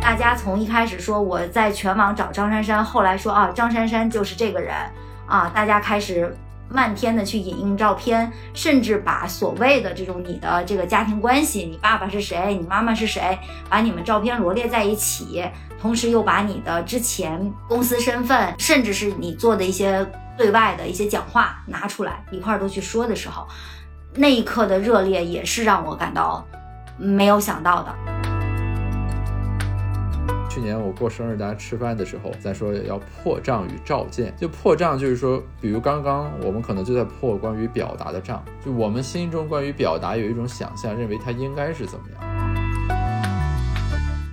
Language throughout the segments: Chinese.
大家从一开始说我在全网找张珊珊，后来说啊张珊珊就是这个人啊，大家开始。漫天的去引用照片，甚至把所谓的这种你的这个家庭关系，你爸爸是谁，你妈妈是谁，把你们照片罗列在一起，同时又把你的之前公司身份，甚至是你做的一些对外的一些讲话拿出来一块儿都去说的时候，那一刻的热烈也是让我感到没有想到的。去年我过生日，大家吃饭的时候在说要破账与照见，就破账就是说，比如刚刚我们可能就在破关于表达的账，就我们心中关于表达有一种想象，认为它应该是怎么样。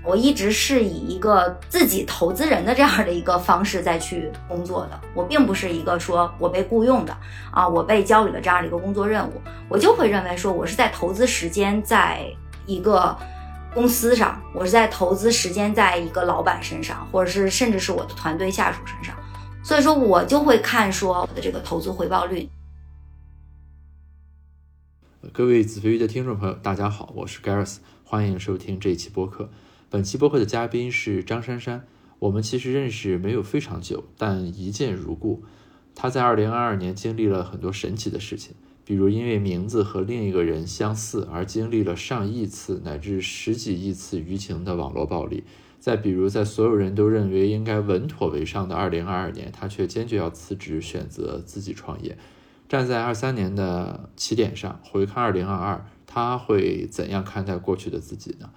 我一直是以一个自己投资人的这样的一个方式再去工作的，我并不是一个说我被雇佣的啊，我被交给了这样的一个工作任务，我就会认为说我是在投资时间在一个。公司上，我是在投资时间在一个老板身上，或者是甚至是我的团队下属身上，所以说我就会看说我的这个投资回报率。各位子非鱼的听众朋友，大家好，我是 Gareth，欢迎收听这一期播客。本期播客的嘉宾是张珊珊，我们其实认识没有非常久，但一见如故。她在二零二二年经历了很多神奇的事情。比如因为名字和另一个人相似而经历了上亿次乃至十几亿次舆情的网络暴力，再比如在所有人都认为应该稳妥为上的二零二二年，他却坚决要辞职，选择自己创业。站在二三年的起点上回看二零二二，他会怎样看待过去的自己呢？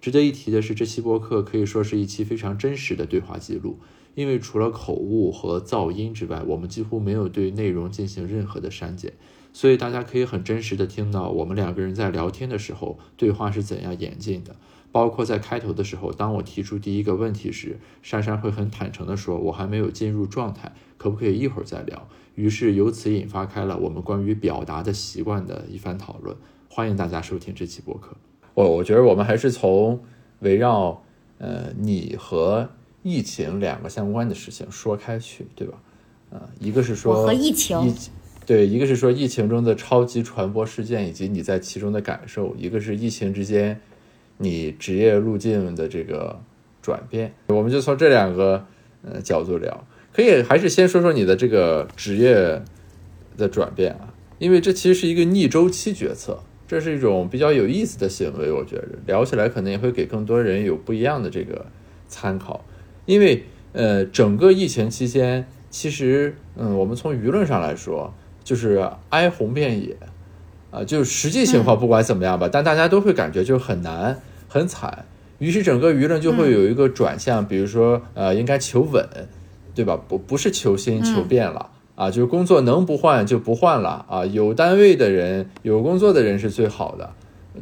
值得一提的是，这期播客可以说是一期非常真实的对话记录，因为除了口误和噪音之外，我们几乎没有对内容进行任何的删减。所以大家可以很真实的听到我们两个人在聊天的时候，对话是怎样演进的。包括在开头的时候，当我提出第一个问题时，珊珊会很坦诚的说：“我还没有进入状态，可不可以一会儿再聊？”于是由此引发开了我们关于表达的习惯的一番讨论。欢迎大家收听这期播客。我我觉得我们还是从围绕呃你和疫情两个相关的事情说开去，对吧？呃，一个是说我和疫情。对，一个是说疫情中的超级传播事件以及你在其中的感受，一个是疫情之间你职业路径的这个转变，我们就从这两个呃角度聊。可以还是先说说你的这个职业的转变啊，因为这其实是一个逆周期决策，这是一种比较有意思的行为，我觉得聊起来可能也会给更多人有不一样的这个参考。因为呃，整个疫情期间，其实嗯，我们从舆论上来说。就是哀鸿遍野，啊，就实际情况不管怎么样吧，但大家都会感觉就很难很惨，于是整个舆论就会有一个转向，比如说呃，应该求稳，对吧？不不是求新求变了啊，就是工作能不换就不换了啊，有单位的人有工作的人是最好的，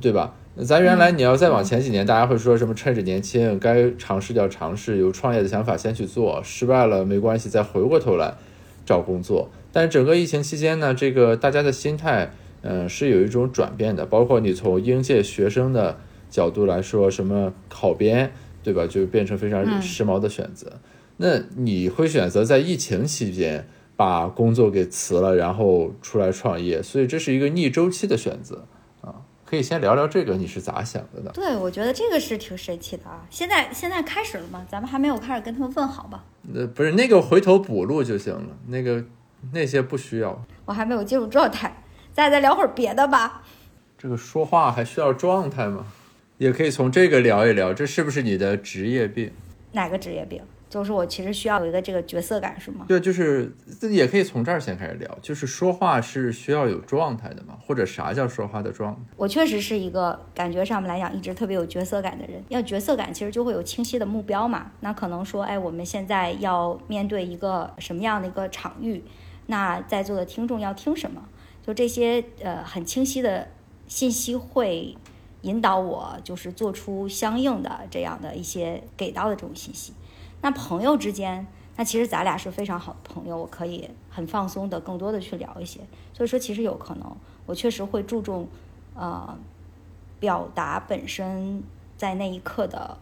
对吧？咱原来你要再往前几年，大家会说什么趁着年轻该尝试要尝试，有创业的想法先去做，失败了没关系，再回过头来找工作。但整个疫情期间呢，这个大家的心态，嗯，是有一种转变的。包括你从应届学生的角度来说，什么考编，对吧？就变成非常时髦的选择。那你会选择在疫情期间把工作给辞了，然后出来创业，所以这是一个逆周期的选择啊。可以先聊聊这个，你是咋想的呢？对，我觉得这个是挺神奇的啊。现在现在开始了吗？咱们还没有开始跟他们问好吧？那不是那个回头补录就行了，那个。那些不需要，我还没有进入状态，咱俩再聊会儿别的吧。这个说话还需要状态吗？也可以从这个聊一聊，这是不是你的职业病？哪个职业病？就是我其实需要有一个这个角色感，是吗？对，就是也可以从这儿先开始聊，就是说话是需要有状态的嘛，或者啥叫说话的状态？我确实是一个感觉上面来讲一直特别有角色感的人，要角色感其实就会有清晰的目标嘛。那可能说，哎，我们现在要面对一个什么样的一个场域？那在座的听众要听什么？就这些呃很清晰的信息会引导我，就是做出相应的这样的一些给到的这种信息。那朋友之间，那其实咱俩是非常好的朋友，我可以很放松的更多的去聊一些。所以说，其实有可能我确实会注重呃表达本身在那一刻的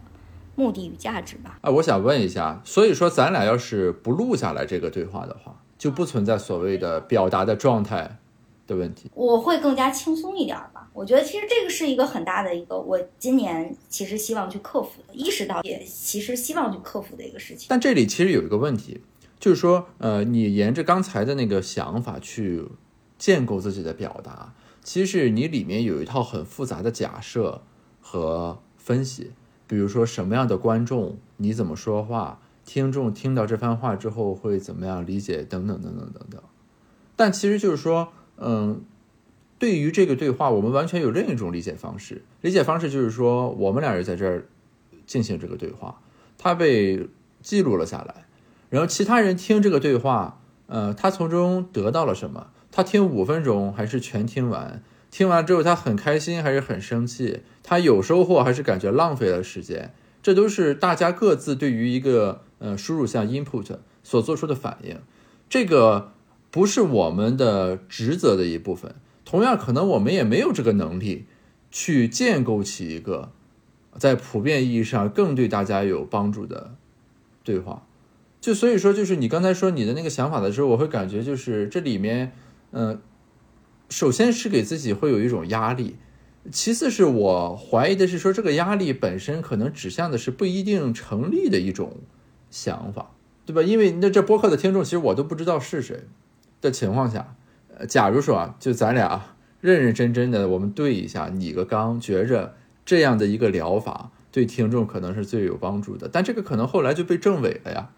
目的与价值吧。啊，我想问一下，所以说咱俩要是不录下来这个对话的话。就不存在所谓的表达的状态的问题，我会更加轻松一点吧。我觉得其实这个是一个很大的一个，我今年其实希望去克服的，意识到也其实希望去克服的一个事情。但这里其实有一个问题，就是说，呃，你沿着刚才的那个想法去建构自己的表达，其实你里面有一套很复杂的假设和分析，比如说什么样的观众，你怎么说话，听众听到这番话之后会怎么样理解，等等等等等等。但其实就是说，嗯，对于这个对话，我们完全有另一种理解方式。理解方式就是说，我们俩人在这儿进行这个对话，它被记录了下来，然后其他人听这个对话，呃，他从中得到了什么？他听五分钟还是全听完？听完之后他很开心还是很生气？他有收获还是感觉浪费了时间？这都是大家各自对于一个呃输入项 input 所做出的反应。这个。不是我们的职责的一部分，同样可能我们也没有这个能力去建构起一个在普遍意义上更对大家有帮助的对话。就所以说，就是你刚才说你的那个想法的时候，我会感觉就是这里面，嗯，首先是给自己会有一种压力，其次是我怀疑的是说这个压力本身可能指向的是不一定成立的一种想法，对吧？因为那这播客的听众其实我都不知道是谁。的情况下，呃，假如说啊，就咱俩认认真真的，我们对一下，拟个纲，觉着这样的一个疗法对听众可能是最有帮助的。但这个可能后来就被证伪了呀。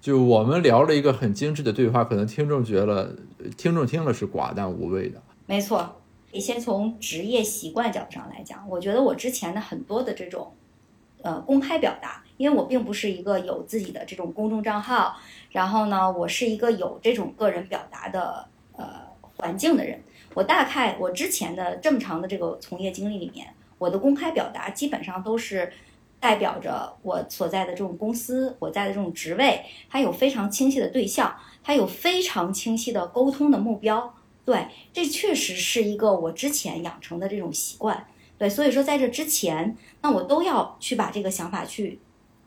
就我们聊了一个很精致的对话，可能听众觉得，听众听了是寡淡无味的。没错，你先从职业习惯角度上来讲，我觉得我之前的很多的这种，呃，公开表达。因为我并不是一个有自己的这种公众账号，然后呢，我是一个有这种个人表达的呃环境的人。我大概我之前的这么长的这个从业经历里面，我的公开表达基本上都是代表着我所在的这种公司，我在的这种职位，它有非常清晰的对象，它有非常清晰的沟通的目标。对，这确实是一个我之前养成的这种习惯。对，所以说在这之前，那我都要去把这个想法去。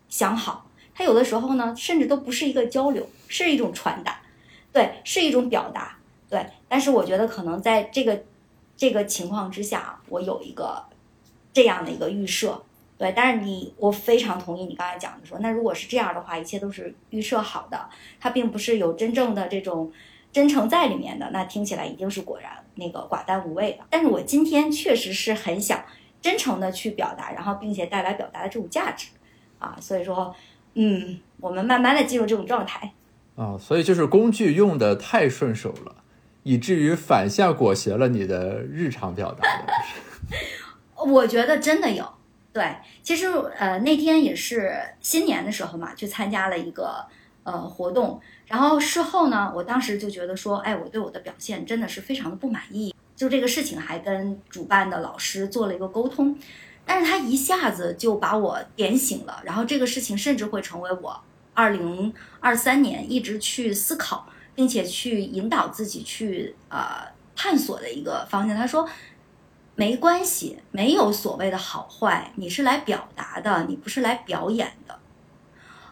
想好，它有的时候呢，甚至都不是一个交流，是一种传达，对，是一种表达，对。但是我觉得可能在这个这个情况之下，我有一个这样的一个预设，对。但是你，我非常同意你刚才讲的说，那如果是这样的话，一切都是预设好的，它并不是有真正的这种真诚在里面的，那听起来一定是果然那个寡淡无味的。但是我今天确实是很想真诚的去表达，然后并且带来表达的这种价值。啊，所以说，嗯，我们慢慢的进入这种状态。啊，所以就是工具用的太顺手了，以至于反向裹挟了你的日常表达。我觉得真的有，对，其实呃那天也是新年的时候嘛，去参加了一个呃活动，然后事后呢，我当时就觉得说，哎，我对我的表现真的是非常的不满意，就这个事情还跟主办的老师做了一个沟通。但是他一下子就把我点醒了，然后这个事情甚至会成为我二零二三年一直去思考，并且去引导自己去呃探索的一个方向。他说，没关系，没有所谓的好坏，你是来表达的，你不是来表演的。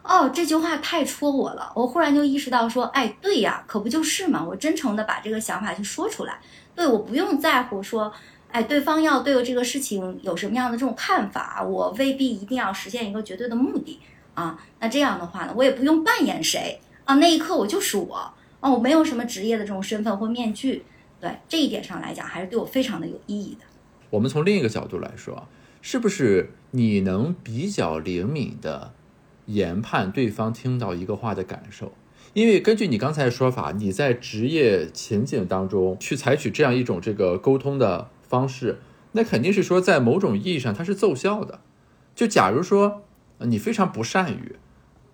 哦，这句话太戳我了，我忽然就意识到说，哎，对呀，可不就是嘛，我真诚的把这个想法去说出来，对，我不用在乎说。哎，对方要对我这个事情有什么样的这种看法，我未必一定要实现一个绝对的目的啊。那这样的话呢，我也不用扮演谁啊。那一刻我就是我啊，我没有什么职业的这种身份或面具。对这一点上来讲，还是对我非常的有意义的。我们从另一个角度来说，是不是你能比较灵敏的研判对方听到一个话的感受？因为根据你刚才的说法，你在职业情景当中去采取这样一种这个沟通的。方式，那肯定是说，在某种意义上它是奏效的。就假如说你非常不善于，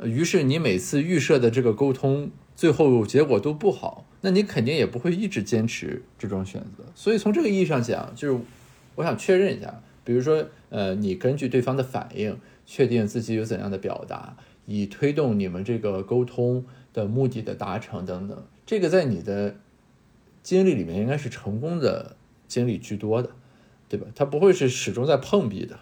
于是你每次预设的这个沟通最后结果都不好，那你肯定也不会一直坚持这种选择。所以从这个意义上讲，就是我想确认一下，比如说，呃，你根据对方的反应，确定自己有怎样的表达，以推动你们这个沟通的目的的达成等等，这个在你的经历里面应该是成功的。经历居多的，对吧？他不会是始终在碰壁的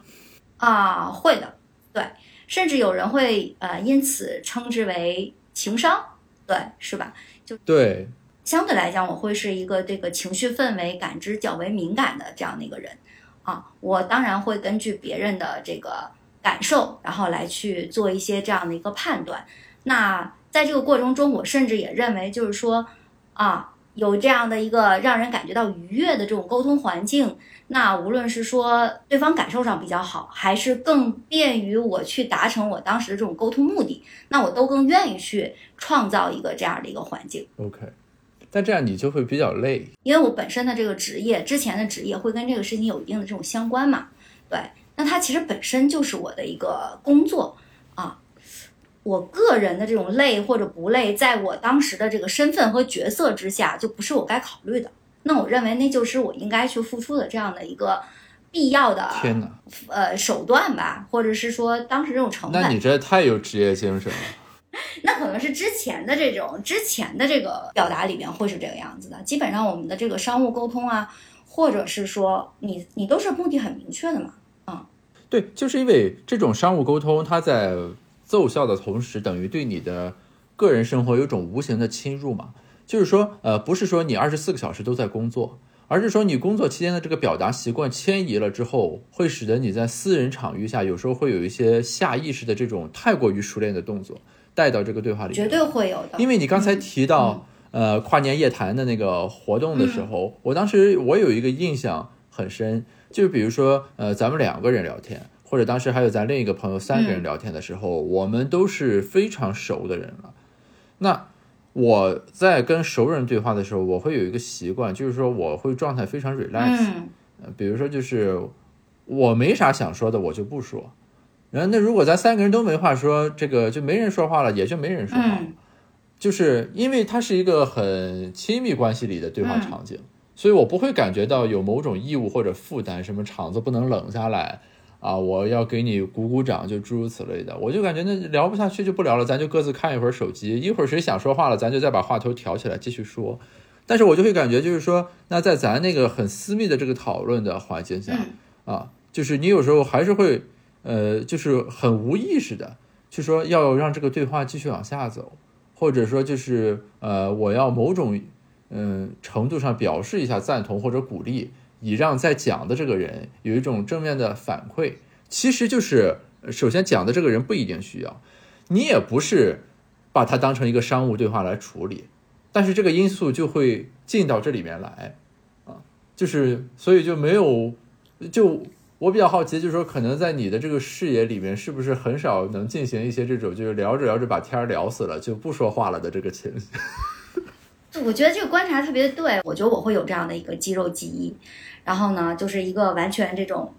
啊，会的，对，甚至有人会呃因此称之为情商，对，是吧？就对，相对来讲，我会是一个这个情绪氛围感知较为敏感的这样的一个人啊。我当然会根据别人的这个感受，然后来去做一些这样的一个判断。那在这个过程中，我甚至也认为，就是说啊。有这样的一个让人感觉到愉悦的这种沟通环境，那无论是说对方感受上比较好，还是更便于我去达成我当时的这种沟通目的，那我都更愿意去创造一个这样的一个环境。OK，但这样你就会比较累，因为我本身的这个职业，之前的职业会跟这个事情有一定的这种相关嘛。对，那它其实本身就是我的一个工作啊。我个人的这种累或者不累，在我当时的这个身份和角色之下，就不是我该考虑的。那我认为那就是我应该去付出的这样的一个必要的天哪，呃手段吧，或者是说当时这种成本。那你这太有职业精神了。那可能是之前的这种之前的这个表达里面会是这个样子的。基本上我们的这个商务沟通啊，或者是说你你都是目的很明确的嘛，嗯，对，就是因为这种商务沟通，它在。奏效的同时，等于对你的个人生活有种无形的侵入嘛？就是说，呃，不是说你二十四个小时都在工作，而是说你工作期间的这个表达习惯迁移了之后，会使得你在私人场域下有时候会有一些下意识的这种太过于熟练的动作带到这个对话里。绝对会有的。因为你刚才提到，呃，跨年夜谈的那个活动的时候，我当时我有一个印象很深，就比如说，呃，咱们两个人聊天。或者当时还有咱另一个朋友三个人聊天的时候，我们都是非常熟的人了。那我在跟熟人对话的时候，我会有一个习惯，就是说我会状态非常 relax。嗯，比如说就是我没啥想说的，我就不说。然后那如果咱三个人都没话说，这个就没人说话了，也就没人说话了。就是因为它是一个很亲密关系里的对话场景，所以我不会感觉到有某种义务或者负担，什么场子不能冷下来。啊，我要给你鼓鼓掌，就诸如此类的，我就感觉那聊不下去就不聊了，咱就各自看一会儿手机，一会儿谁想说话了，咱就再把话头挑起来继续说。但是我就会感觉，就是说，那在咱那个很私密的这个讨论的环境下，啊，就是你有时候还是会，呃，就是很无意识的，去说要让这个对话继续往下走，或者说就是，呃，我要某种，嗯，程度上表示一下赞同或者鼓励。以让在讲的这个人有一种正面的反馈，其实就是首先讲的这个人不一定需要，你也不是把它当成一个商务对话来处理，但是这个因素就会进到这里面来，啊，就是所以就没有，就我比较好奇，就是说可能在你的这个视野里面，是不是很少能进行一些这种就是聊着聊着把天聊死了就不说话了的这个情形？我觉得这个观察特别对，我觉得我会有这样的一个肌肉记忆。然后呢，就是一个完全这种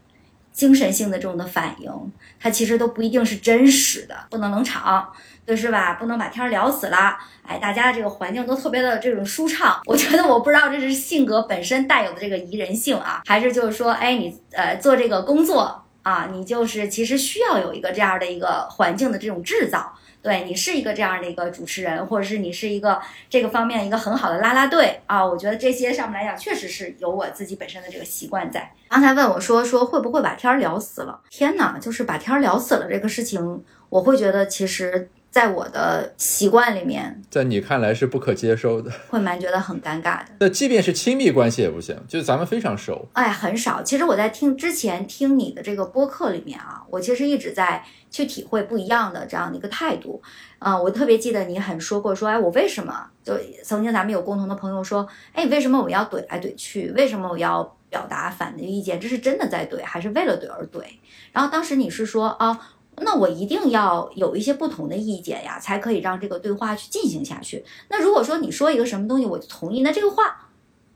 精神性的这种的反应，它其实都不一定是真实的，不能冷场，对是吧？不能把天聊死了，哎，大家的这个环境都特别的这种舒畅。我觉得我不知道这是性格本身带有的这个宜人性啊，还是就是说，哎，你呃做这个工作啊，你就是其实需要有一个这样的一个环境的这种制造。对你是一个这样的一个主持人，或者是你是一个这个方面一个很好的拉拉队啊，我觉得这些上面来讲，确实是有我自己本身的这个习惯在。刚才问我说说会不会把天儿聊死了？天哪，就是把天儿聊死了这个事情，我会觉得其实。在我的习惯里面，在你看来是不可接受的，会蛮觉得很尴尬的。那即便是亲密关系也不行，就是咱们非常熟，哎，很少。其实我在听之前听你的这个播客里面啊，我其实一直在去体会不一样的这样的一个态度。啊，我特别记得你很说过说，哎，我为什么就曾经咱们有共同的朋友说，哎，为什么我要怼来怼去？为什么我要表达反的意见？这是真的在怼，还是为了怼而怼？然后当时你是说啊。那我一定要有一些不同的意见呀，才可以让这个对话去进行下去。那如果说你说一个什么东西我就同意，那这个话，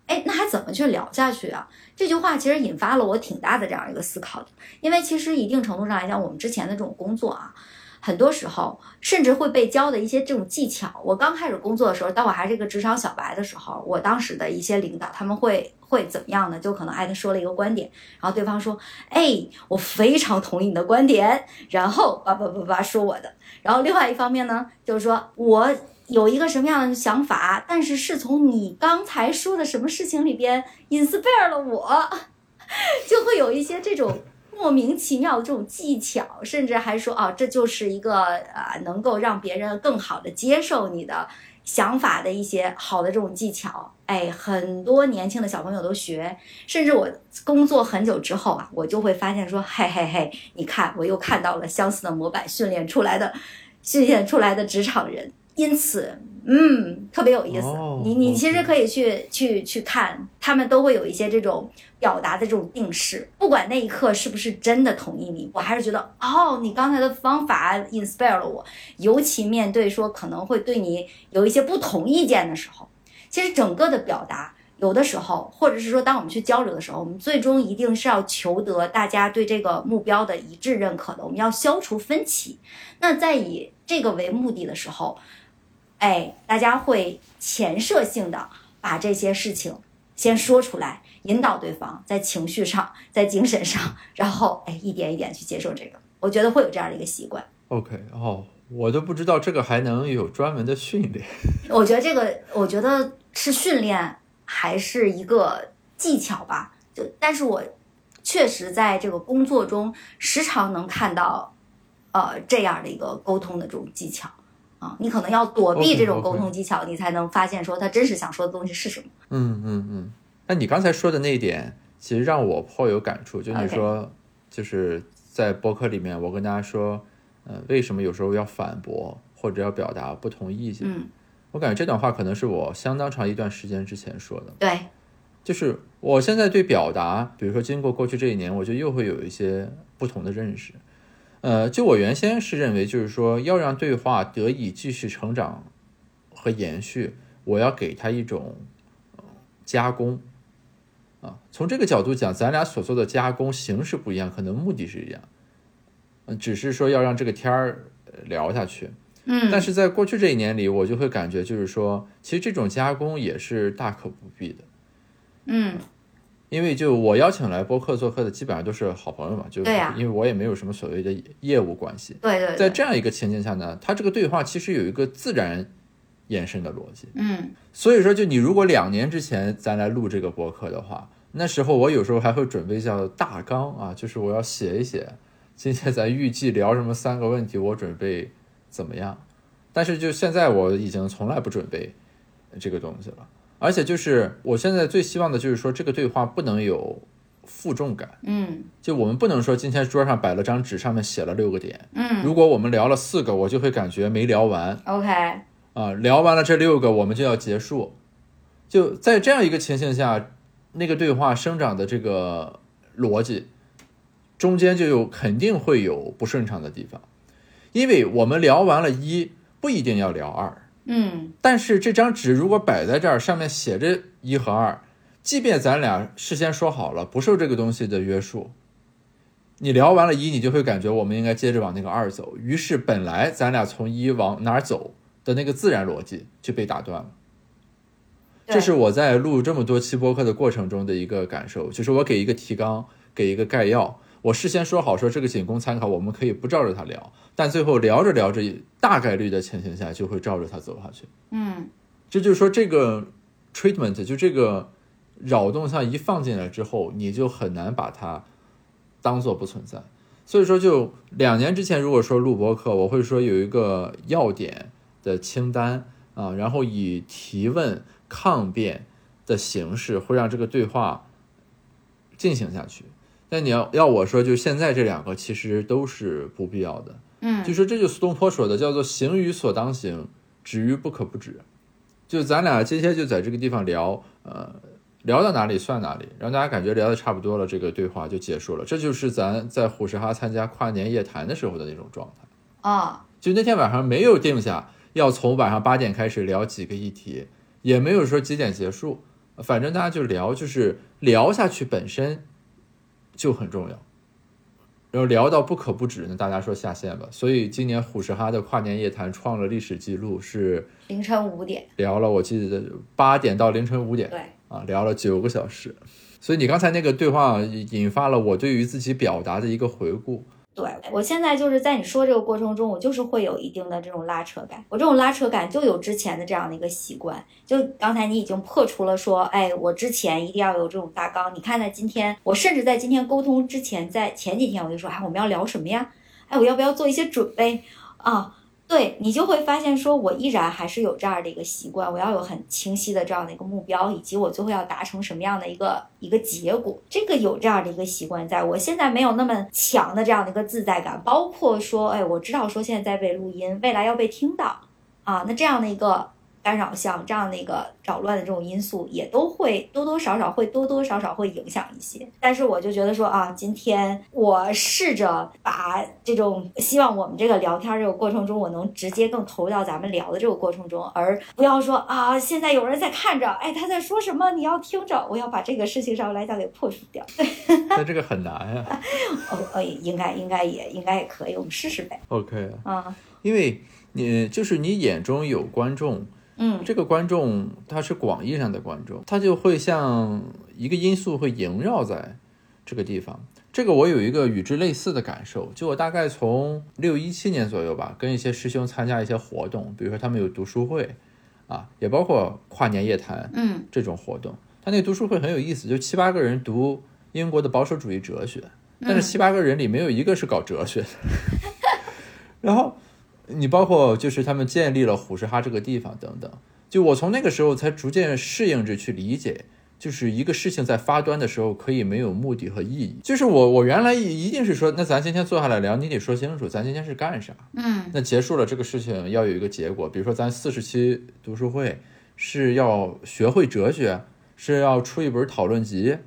哎，那还怎么去聊下去啊？这句话其实引发了我挺大的这样一个思考的，因为其实一定程度上来讲，我们之前的这种工作啊。很多时候，甚至会被教的一些这种技巧。我刚开始工作的时候，当我还是一个职场小白的时候，我当时的一些领导他们会会怎么样呢？就可能艾特说了一个观点，然后对方说：“哎，我非常同意你的观点。”然后叭叭叭叭说我的。然后另外一方面呢，就是说我有一个什么样的想法，但是是从你刚才说的什么事情里边 inspire 了我，就会有一些这种。莫名其妙的这种技巧，甚至还说啊，这就是一个啊，能够让别人更好的接受你的想法的一些好的这种技巧，哎，很多年轻的小朋友都学，甚至我工作很久之后啊，我就会发现说，嘿嘿嘿，你看我又看到了相似的模板训练出来的，训练出来的职场人。因此，嗯，特别有意思。你你其实可以去去去看，他们都会有一些这种表达的这种定式。不管那一刻是不是真的同意你，我还是觉得哦，你刚才的方法 inspire 了我。尤其面对说可能会对你有一些不同意见的时候，其实整个的表达有的时候，或者是说当我们去交流的时候，我们最终一定是要求得大家对这个目标的一致认可的。我们要消除分歧。那在以这个为目的的时候。哎，大家会前设性的把这些事情先说出来，引导对方在情绪上、在精神上，然后哎一点一点去接受这个。我觉得会有这样的一个习惯。OK，哦，我都不知道这个还能有专门的训练。我觉得这个，我觉得是训练还是一个技巧吧。就但是我确实在这个工作中时常能看到，呃，这样的一个沟通的这种技巧。啊，你可能要躲避这种沟通技巧，你才能发现说他真实想说的东西是什么。嗯嗯嗯。那你刚才说的那一点，其实让我颇有感触。就你说，就是在博客里面，我跟大家说，呃，为什么有时候要反驳或者要表达不同意见？嗯，我感觉这段话可能是我相当长一段时间之前说的。对，就是我现在对表达，比如说经过过去这一年，我就又会有一些不同的认识。呃，就我原先是认为，就是说要让对话得以继续成长和延续，我要给他一种加工啊。从这个角度讲，咱俩所做的加工形式不一样，可能目的是一样，嗯，只是说要让这个天儿聊下去。嗯，但是在过去这一年里，我就会感觉，就是说，其实这种加工也是大可不必的。嗯。因为就我邀请来播客做客的基本上都是好朋友嘛，就因为我也没有什么所谓的业务关系。对对。在这样一个情境下呢，他这个对话其实有一个自然延伸的逻辑。嗯。所以说，就你如果两年之前咱来录这个博客的话，那时候我有时候还会准备叫大纲啊，就是我要写一写今天咱预计聊什么三个问题，我准备怎么样。但是就现在我已经从来不准备这个东西了。而且就是我现在最希望的就是说，这个对话不能有负重感。嗯，就我们不能说今天桌上摆了张纸，上面写了六个点。嗯，如果我们聊了四个，我就会感觉没聊完。OK，啊，聊完了这六个，我们就要结束。就在这样一个情形下，那个对话生长的这个逻辑中间就有肯定会有不顺畅的地方，因为我们聊完了一，不一定要聊二。嗯，但是这张纸如果摆在这儿，上面写着一和二，即便咱俩事先说好了不受这个东西的约束，你聊完了一，你就会感觉我们应该接着往那个二走，于是本来咱俩从一往哪儿走的那个自然逻辑就被打断了。这是我在录这么多期播客的过程中的一个感受，就是我给一个提纲，给一个概要。我事先说好说这个仅供参考，我们可以不照着它聊，但最后聊着聊着，大概率的情形下就会照着它走下去。嗯，这就是说这个 treatment 就这个扰动项一放进来之后，你就很难把它当做不存在。所以说，就两年之前如果说录播客，我会说有一个要点的清单啊，然后以提问抗辩的形式会让这个对话进行下去。但你要要我说，就现在这两个其实都是不必要的。嗯，就说这就苏东坡说的，叫做行于所当行，止于不可不止。就咱俩今天就在这个地方聊，呃，聊到哪里算哪里，让大家感觉聊的差不多了，这个对话就结束了。这就是咱在虎石哈参加跨年夜谈的时候的那种状态啊。就那天晚上没有定下要从晚上八点开始聊几个议题，也没有说几点结束，反正大家就聊，就是聊下去本身。就很重要，然后聊到不可不止，那大家说下线吧。所以今年虎石哈的跨年夜谈创了历史记录，是凌晨五点聊了，我记得八点到凌晨五点，对啊，聊了九个小时。所以你刚才那个对话引发了我对于自己表达的一个回顾。对我现在就是在你说这个过程中，我就是会有一定的这种拉扯感。我这种拉扯感就有之前的这样的一个习惯。就刚才你已经破除了说，哎，我之前一定要有这种大纲。你看，在今天，我甚至在今天沟通之前，在前几天我就说，哎，我们要聊什么呀？哎，我要不要做一些准备啊？对你就会发现，说我依然还是有这样的一个习惯，我要有很清晰的这样的一个目标，以及我最后要达成什么样的一个一个结果。这个有这样的一个习惯，在我现在没有那么强的这样的一个自在感，包括说，哎，我知道说现在在被录音，未来要被听到啊，那这样的一个。干扰项这样的一个扰乱的这种因素，也都会多多少少会多多少少会影响一些。但是我就觉得说啊，今天我试着把这种希望我们这个聊天这个过程中，我能直接更投入到咱们聊的这个过程中，而不要说啊，现在有人在看着，哎，他在说什么，你要听着，我要把这个事情上来讲给破除掉。那这个很难呀。哦，哦，应该应该也应该也可以，我们试试呗。OK 啊，因为你就是你眼中有观众。嗯，这个观众他是广义上的观众，他就会像一个因素会萦绕在这个地方。这个我有一个与之类似的感受，就我大概从六一七年左右吧，跟一些师兄参加一些活动，比如说他们有读书会，啊，也包括跨年夜谈，嗯，这种活动。他那读书会很有意思，就七八个人读英国的保守主义哲学，但是七八个人里没有一个是搞哲学的，然后。你包括就是他们建立了虎石哈这个地方等等，就我从那个时候才逐渐适应着去理解，就是一个事情在发端的时候可以没有目的和意义。就是我我原来一定是说，那咱今天坐下来聊，你得说清楚，咱今天是干啥？嗯，那结束了这个事情要有一个结果，比如说咱四十期读书会是要学会哲学，是要出一本讨论集，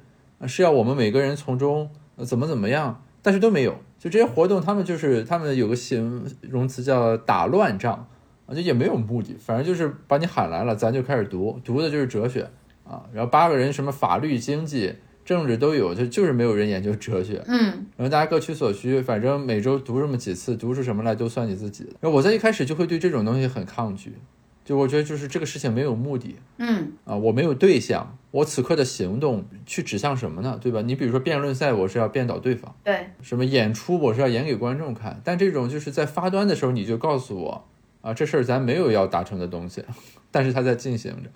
是要我们每个人从中怎么怎么样，但是都没有。就这些活动，他们就是他们有个形容词叫打乱仗啊，就也没有目的，反正就是把你喊来了，咱就开始读，读的就是哲学啊。然后八个人什么法律、经济、政治都有，就就是没有人研究哲学。嗯，然后大家各取所需，反正每周读这么几次，读出什么来都算你自己的。然后我在一开始就会对这种东西很抗拒。就我觉得，就是这个事情没有目的，嗯啊，我没有对象，我此刻的行动去指向什么呢？对吧？你比如说辩论赛，我是要辩倒对方，对，什么演出，我是要演给观众看。但这种就是在发端的时候，你就告诉我，啊，这事儿咱没有要达成的东西，但是它在进行着。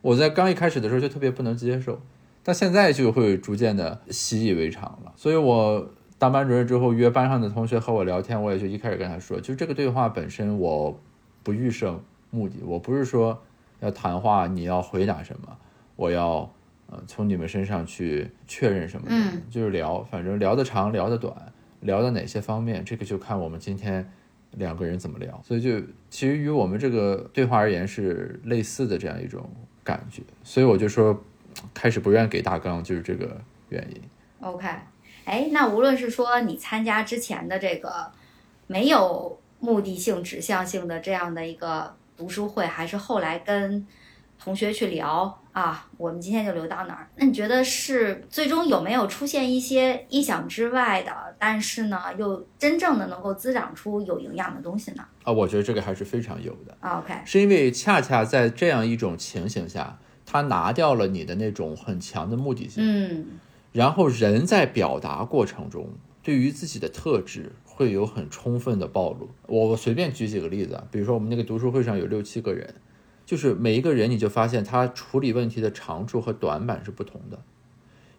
我在刚一开始的时候就特别不能接受，但现在就会逐渐的习以为常了。所以我当班主任之后，约班上的同学和我聊天，我也就一开始跟他说，就这个对话本身，我不预设。目的我不是说要谈话，你要回答什么，我要呃从你们身上去确认什么，嗯，就是聊，反正聊得长聊得短，聊到哪些方面，这个就看我们今天两个人怎么聊。所以就其实与我们这个对话而言是类似的这样一种感觉，所以我就说开始不愿给大纲，就是这个原因。OK，哎，那无论是说你参加之前的这个没有目的性、指向性的这样的一个。读书会还是后来跟同学去聊啊，我们今天就留到哪儿？那你觉得是最终有没有出现一些意想之外的，但是呢又真正的能够滋长出有营养的东西呢？啊，我觉得这个还是非常有的。OK，是因为恰恰在这样一种情形下，他拿掉了你的那种很强的目的性。嗯，然后人在表达过程中，对于自己的特质。会有很充分的暴露。我我随便举几个例子啊，比如说我们那个读书会上有六七个人，就是每一个人你就发现他处理问题的长处和短板是不同的。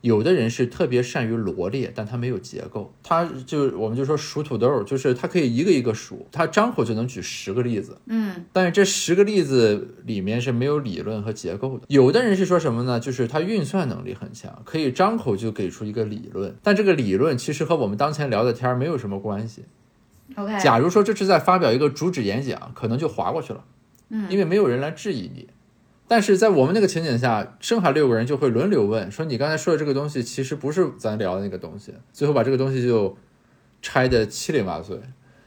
有的人是特别善于罗列，但他没有结构，他就我们就说数土豆，就是他可以一个一个数，他张口就能举十个例子，嗯，但是这十个例子里面是没有理论和结构的。有的人是说什么呢？就是他运算能力很强，可以张口就给出一个理论，但这个理论其实和我们当前聊的天没有什么关系。OK，假如说这是在发表一个主旨演讲，可能就划过去了，嗯，因为没有人来质疑你。但是在我们那个情景下，剩下六个人就会轮流问，说你刚才说的这个东西其实不是咱聊的那个东西，最后把这个东西就拆得七零八碎。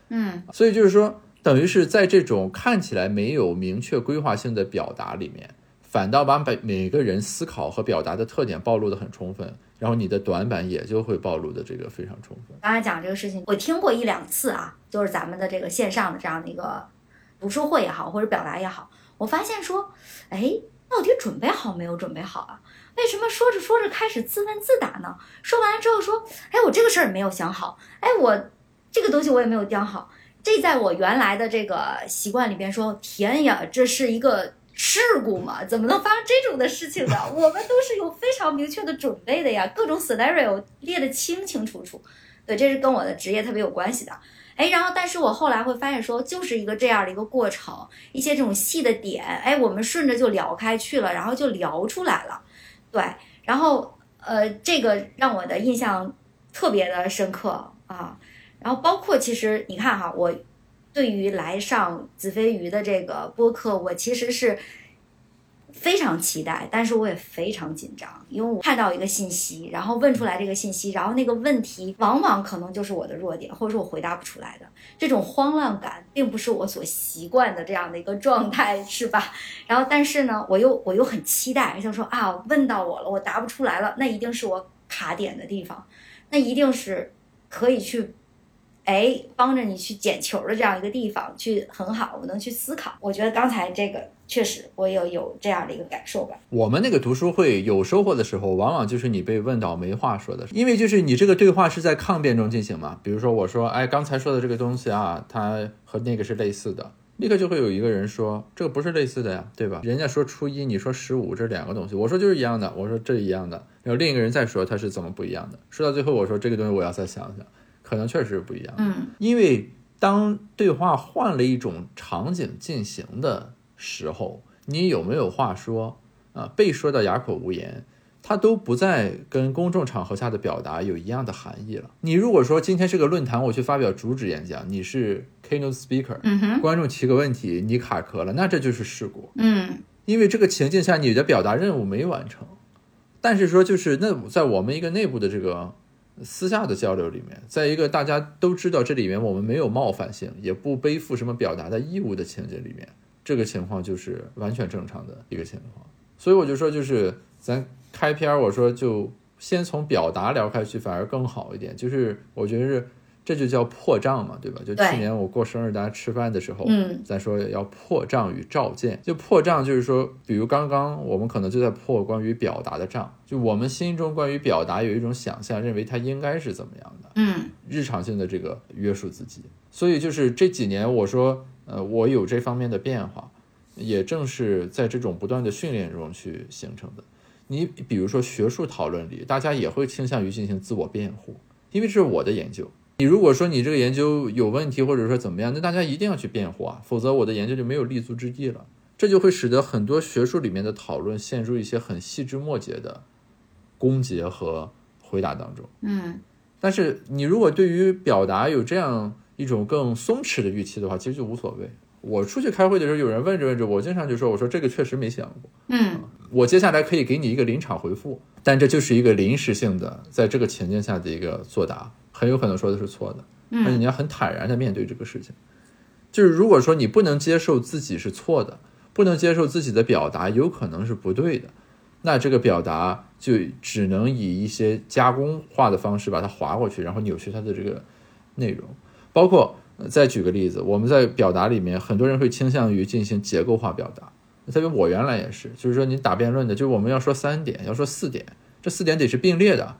嗯，所以就是说，等于是在这种看起来没有明确规划性的表达里面，反倒把每每个人思考和表达的特点暴露的很充分，然后你的短板也就会暴露的这个非常充分。刚才讲这个事情，我听过一两次啊，就是咱们的这个线上的这样的一个读书会也好，或者表达也好。我发现说，哎，到底准备好没有准备好啊？为什么说着说着开始自问自答呢？说完了之后说，哎，我这个事儿没有想好，哎，我这个东西我也没有讲好。这在我原来的这个习惯里边说，天呀，这是一个事故嘛？怎么能发生这种的事情呢？我们都是有非常明确的准备的呀，各种 scenario 列得清清楚楚。对，这是跟我的职业特别有关系的。哎，然后但是我后来会发现说，就是一个这样的一个过程，一些这种细的点，哎，我们顺着就聊开去了，然后就聊出来了，对，然后呃，这个让我的印象特别的深刻啊，然后包括其实你看哈，我对于来上子非鱼的这个播客，我其实是。非常期待，但是我也非常紧张，因为我看到一个信息，然后问出来这个信息，然后那个问题往往可能就是我的弱点，或者说我回答不出来的这种慌乱感，并不是我所习惯的这样的一个状态，是吧？然后，但是呢，我又我又很期待，就说啊，问到我了，我答不出来了，那一定是我卡点的地方，那一定是可以去。哎，帮着你去捡球的这样一个地方，去很好，我能去思考。我觉得刚才这个确实，我有有这样的一个感受吧。我们那个读书会有收获的时候，往往就是你被问到没话说的，因为就是你这个对话是在抗辩中进行嘛。比如说我说，哎，刚才说的这个东西啊，它和那个是类似的，立刻就会有一个人说，这个不是类似的呀，对吧？人家说初一，你说十五，这两个东西，我说就是一样的，我说这一样的，然后另一个人再说他是怎么不一样的，说到最后我说这个东西我要再想想。可能确实是不一样，嗯，因为当对话换了一种场景进行的时候，你有没有话说啊？被说的哑口无言，它都不再跟公众场合下的表达有一样的含义了。你如果说今天是个论坛，我去发表主旨演讲，你是 keynote speaker，嗯，观众提个问题，你卡壳了，那这就是事故，嗯，因为这个情境下你的表达任务没完成。但是说就是那在我们一个内部的这个。私下的交流里面，在一个大家都知道这里面我们没有冒犯性，也不背负什么表达的义务的情景里面，这个情况就是完全正常的一个情况。所以我就说，就是咱开篇我说就先从表达聊开去，反而更好一点。就是我觉得是。这就叫破障嘛，对吧？就去年我过生日，大家吃饭的时候，嗯，咱说要破障与照见。就破障就是说，比如刚刚我们可能就在破关于表达的障，就我们心中关于表达有一种想象，认为它应该是怎么样的，嗯，日常性的这个约束自己。所以就是这几年，我说，呃，我有这方面的变化，也正是在这种不断的训练中去形成的。你比如说学术讨论里，大家也会倾向于进行自我辩护，因为这是我的研究。你如果说你这个研究有问题，或者说怎么样，那大家一定要去辩护啊，否则我的研究就没有立足之地了。这就会使得很多学术里面的讨论陷入一些很细枝末节的攻讦和回答当中。嗯，但是你如果对于表达有这样一种更松弛的预期的话，其实就无所谓。我出去开会的时候，有人问着问着，我经常就说：“我说这个确实没想过。”嗯，我接下来可以给你一个临场回复，但这就是一个临时性的，在这个情境下的一个作答。很有可能说的是错的，而且你要很坦然的面对这个事情。就是如果说你不能接受自己是错的，不能接受自己的表达有可能是不对的，那这个表达就只能以一些加工化的方式把它划过去，然后扭曲它的这个内容。包括再举个例子，我们在表达里面，很多人会倾向于进行结构化表达。特别我原来也是，就是说你打辩论的，就是我们要说三点，要说四点，这四点得是并列的。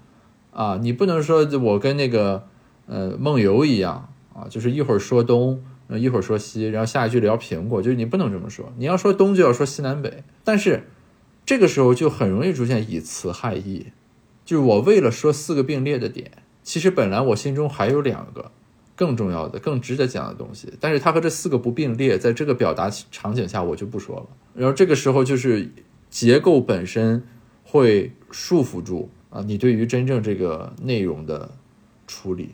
啊，你不能说我跟那个呃梦游一样啊，就是一会儿说东，一会儿说西，然后下一句聊苹果，就是你不能这么说。你要说东就要说西南北，但是这个时候就很容易出现以词害意。就是我为了说四个并列的点，其实本来我心中还有两个更重要的、更值得讲的东西，但是它和这四个不并列，在这个表达场景下我就不说了。然后这个时候就是结构本身会束缚住。啊，你对于真正这个内容的处理，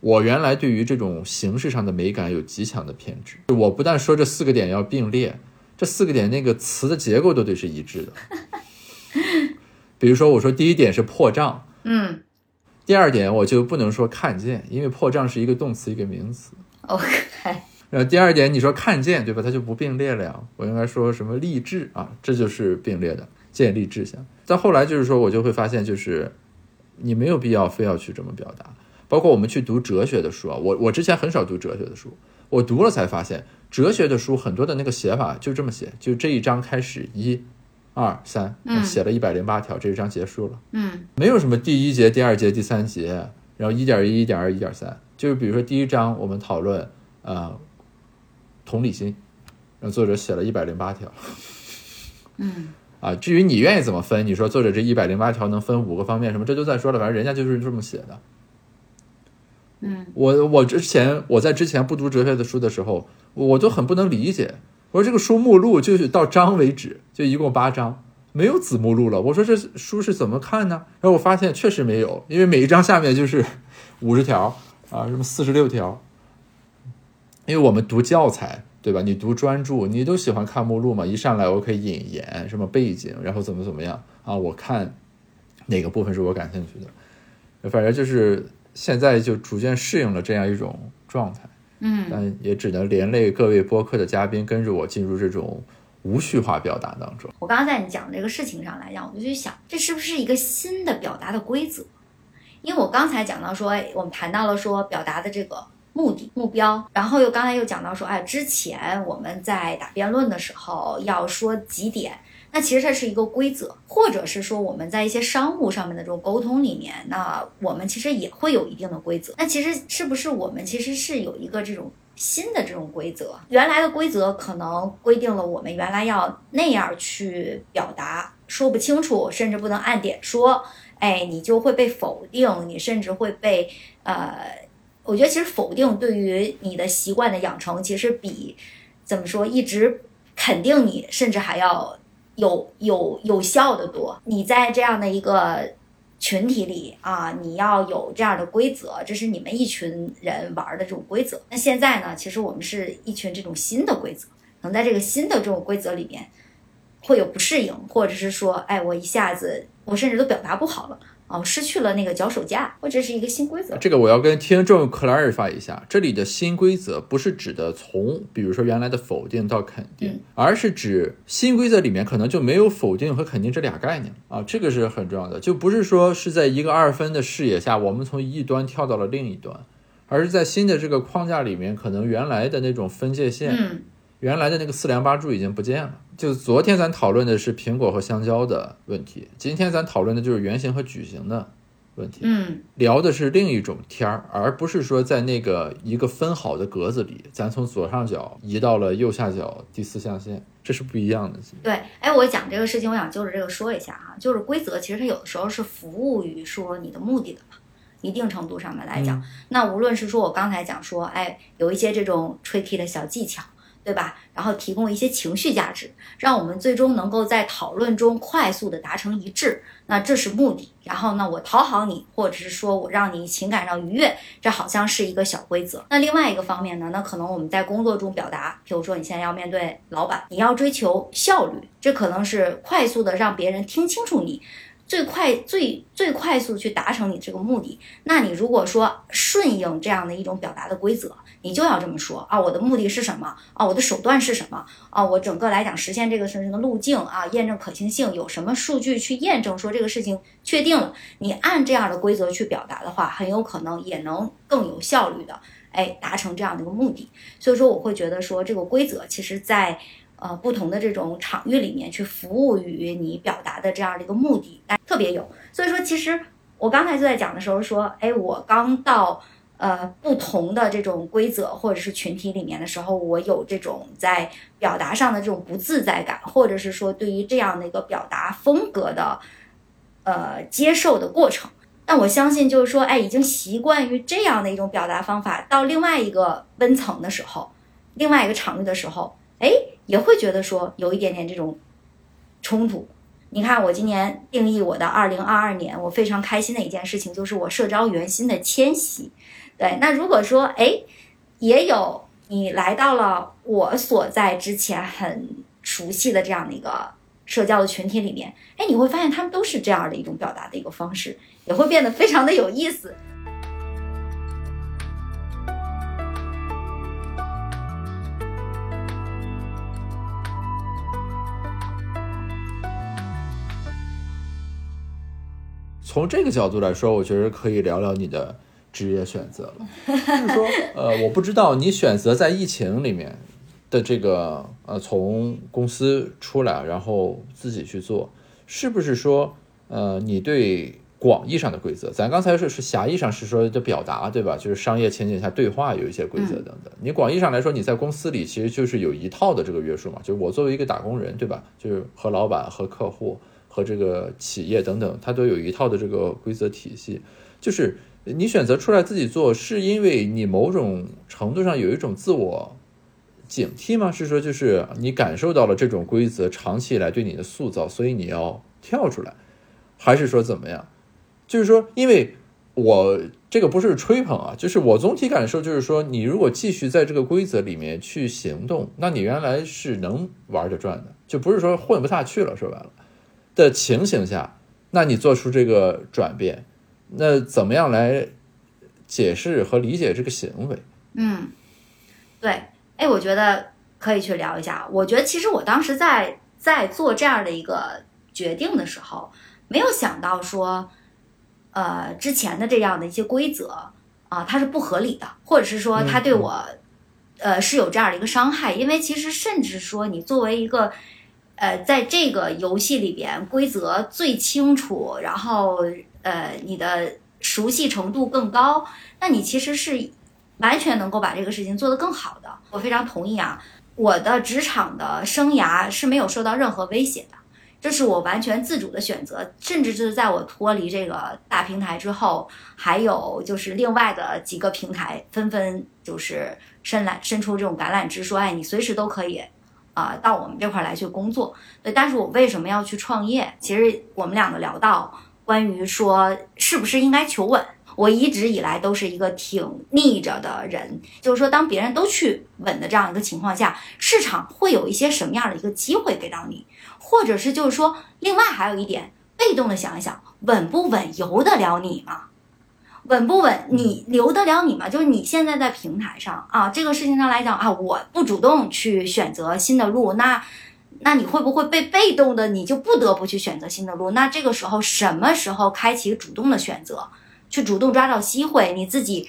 我原来对于这种形式上的美感有极强的偏执。我不但说这四个点要并列，这四个点那个词的结构都得是一致的。比如说，我说第一点是破障，嗯，第二点我就不能说看见，因为破障是一个动词一个名词。OK。然后第二点你说看见，对吧？它就不并列了呀。我应该说什么励志啊？这就是并列的。建立志向，但后来就是说，我就会发现，就是你没有必要非要去这么表达。包括我们去读哲学的书啊，我我之前很少读哲学的书，我读了才发现，哲学的书很多的那个写法就这么写，就这一章开始一、二、三，写了一百零八条，这一章结束了，嗯，没有什么第一节、第二节、第三节，然后一点一、一点二、一点三，就是比如说第一章我们讨论呃同理心，然后作者写了一百零八条，嗯。啊，至于你愿意怎么分，你说作者这一百零八条能分五个方面什么，这就再说了，反正人家就是这么写的。嗯，我我之前我在之前不读哲学的书的时候，我就很不能理解。我说这个书目录就是到章为止，就一共八章，没有子目录了。我说这书是怎么看呢？然后我发现确实没有，因为每一章下面就是 五十条啊，什么四十六条。因为我们读教材，对吧？你读专著，你都喜欢看目录嘛？一上来我可以引言，什么背景，然后怎么怎么样啊？我看哪个部分是我感兴趣的，反正就是现在就逐渐适应了这样一种状态。嗯，但也只能连累各位播客的嘉宾跟着我进入这种无序化表达当中。我刚刚在你讲这个事情上来讲，我就去想，这是不是一个新的表达的规则？因为我刚才讲到说，哎，我们谈到了说表达的这个目的、目标，然后又刚才又讲到说，哎，之前我们在打辩论的时候要说几点。那其实这是一个规则，或者是说我们在一些商务上面的这种沟通里面，那我们其实也会有一定的规则。那其实是不是我们其实是有一个这种新的这种规则？原来的规则可能规定了我们原来要那样去表达，说不清楚，甚至不能按点说，哎，你就会被否定，你甚至会被呃，我觉得其实否定对于你的习惯的养成，其实比怎么说一直肯定你，甚至还要。有有有效的多，你在这样的一个群体里啊，你要有这样的规则，这是你们一群人玩的这种规则。那现在呢，其实我们是一群这种新的规则，能在这个新的这种规则里面会有不适应，或者是说，哎，我一下子我甚至都表达不好了。哦，失去了那个脚手架，或者是一个新规则。这个我要跟听众 clarify 一下，这里的新规则不是指的从，比如说原来的否定到肯定，而是指新规则里面可能就没有否定和肯定这俩概念啊，这个是很重要的，就不是说是在一个二分的视野下，我们从一端跳到了另一端，而是在新的这个框架里面，可能原来的那种分界线。原来的那个四梁八柱已经不见了。就昨天咱讨论的是苹果和香蕉的问题，今天咱讨论的就是圆形和矩形的问题。嗯，聊的是另一种天儿，而不是说在那个一个分好的格子里，咱从左上角移到了右下角第四象限，这是不一样的。对，哎，我讲这个事情，我想就着这个说一下哈，就是规则其实它有的时候是服务于说你的目的的嘛，一定程度上面来讲，那无论是说我刚才讲说，哎，有一些这种 tricky 的小技巧。对吧？然后提供一些情绪价值，让我们最终能够在讨论中快速的达成一致。那这是目的。然后呢，我讨好你，或者是说我让你情感上愉悦，这好像是一个小规则。那另外一个方面呢，那可能我们在工作中表达，比如说你现在要面对老板，你要追求效率，这可能是快速的让别人听清楚你。最快最最快速去达成你这个目的，那你如果说顺应这样的一种表达的规则，你就要这么说啊，我的目的是什么啊，我的手段是什么啊，我整个来讲实现这个事情的路径啊，验证可行性有什么数据去验证说这个事情确定了，你按这样的规则去表达的话，很有可能也能更有效率的哎达成这样的一个目的。所以说我会觉得说这个规则其实在。呃，不同的这种场域里面去服务于你表达的这样的一个目的，哎，特别有。所以说，其实我刚才就在讲的时候说，哎，我刚到呃不同的这种规则或者是群体里面的时候，我有这种在表达上的这种不自在感，或者是说对于这样的一个表达风格的呃接受的过程。但我相信，就是说，哎，已经习惯于这样的一种表达方法，到另外一个温层的时候，另外一个场域的时候，哎。也会觉得说有一点点这种冲突。你看，我今年定义我的二零二二年，我非常开心的一件事情就是我社招圆心的迁徙。对，那如果说哎，也有你来到了我所在之前很熟悉的这样的一个社交的群体里面，哎，你会发现他们都是这样的一种表达的一个方式，也会变得非常的有意思。从这个角度来说，我觉得可以聊聊你的职业选择了。就是说，呃，我不知道你选择在疫情里面的这个，呃，从公司出来，然后自己去做，是不是说，呃，你对广义上的规则，咱刚才说是狭义上是说的表达，对吧？就是商业情景下对话有一些规则等等。你广义上来说，你在公司里其实就是有一套的这个约束嘛。就是我作为一个打工人，对吧？就是和老板和客户。和这个企业等等，它都有一套的这个规则体系。就是你选择出来自己做，是因为你某种程度上有一种自我警惕吗？是说就是你感受到了这种规则长期以来对你的塑造，所以你要跳出来，还是说怎么样？就是说，因为我这个不是吹捧啊，就是我总体感受就是说，你如果继续在这个规则里面去行动，那你原来是能玩着转的，就不是说混不下去了。说白了的情形下，那你做出这个转变。那怎么样来解释和理解这个行为？嗯，对，哎，我觉得可以去聊一下。我觉得其实我当时在在做这样的一个决定的时候，没有想到说，呃，之前的这样的一些规则啊，它是不合理的，或者是说它对我，呃，是有这样的一个伤害。因为其实甚至说，你作为一个，呃，在这个游戏里边规则最清楚，然后。呃，你的熟悉程度更高，那你其实是完全能够把这个事情做得更好的。我非常同意啊，我的职场的生涯是没有受到任何威胁的，这是我完全自主的选择。甚至就是在我脱离这个大平台之后，还有就是另外的几个平台纷纷就是伸来伸出这种橄榄枝，说哎，你随时都可以啊到我们这块来去工作。对，但是我为什么要去创业？其实我们两个聊到。关于说是不是应该求稳，我一直以来都是一个挺逆着的人。就是说，当别人都去稳的这样一个情况下，市场会有一些什么样的一个机会给到你？或者是就是说，另外还有一点，被动的想一想，稳不稳由得了你吗？稳不稳你留得了你吗？就是你现在在平台上啊，这个事情上来讲啊，我不主动去选择新的路，那。那你会不会被被动的，你就不得不去选择新的路？那这个时候什么时候开启主动的选择，去主动抓到机会？你自己，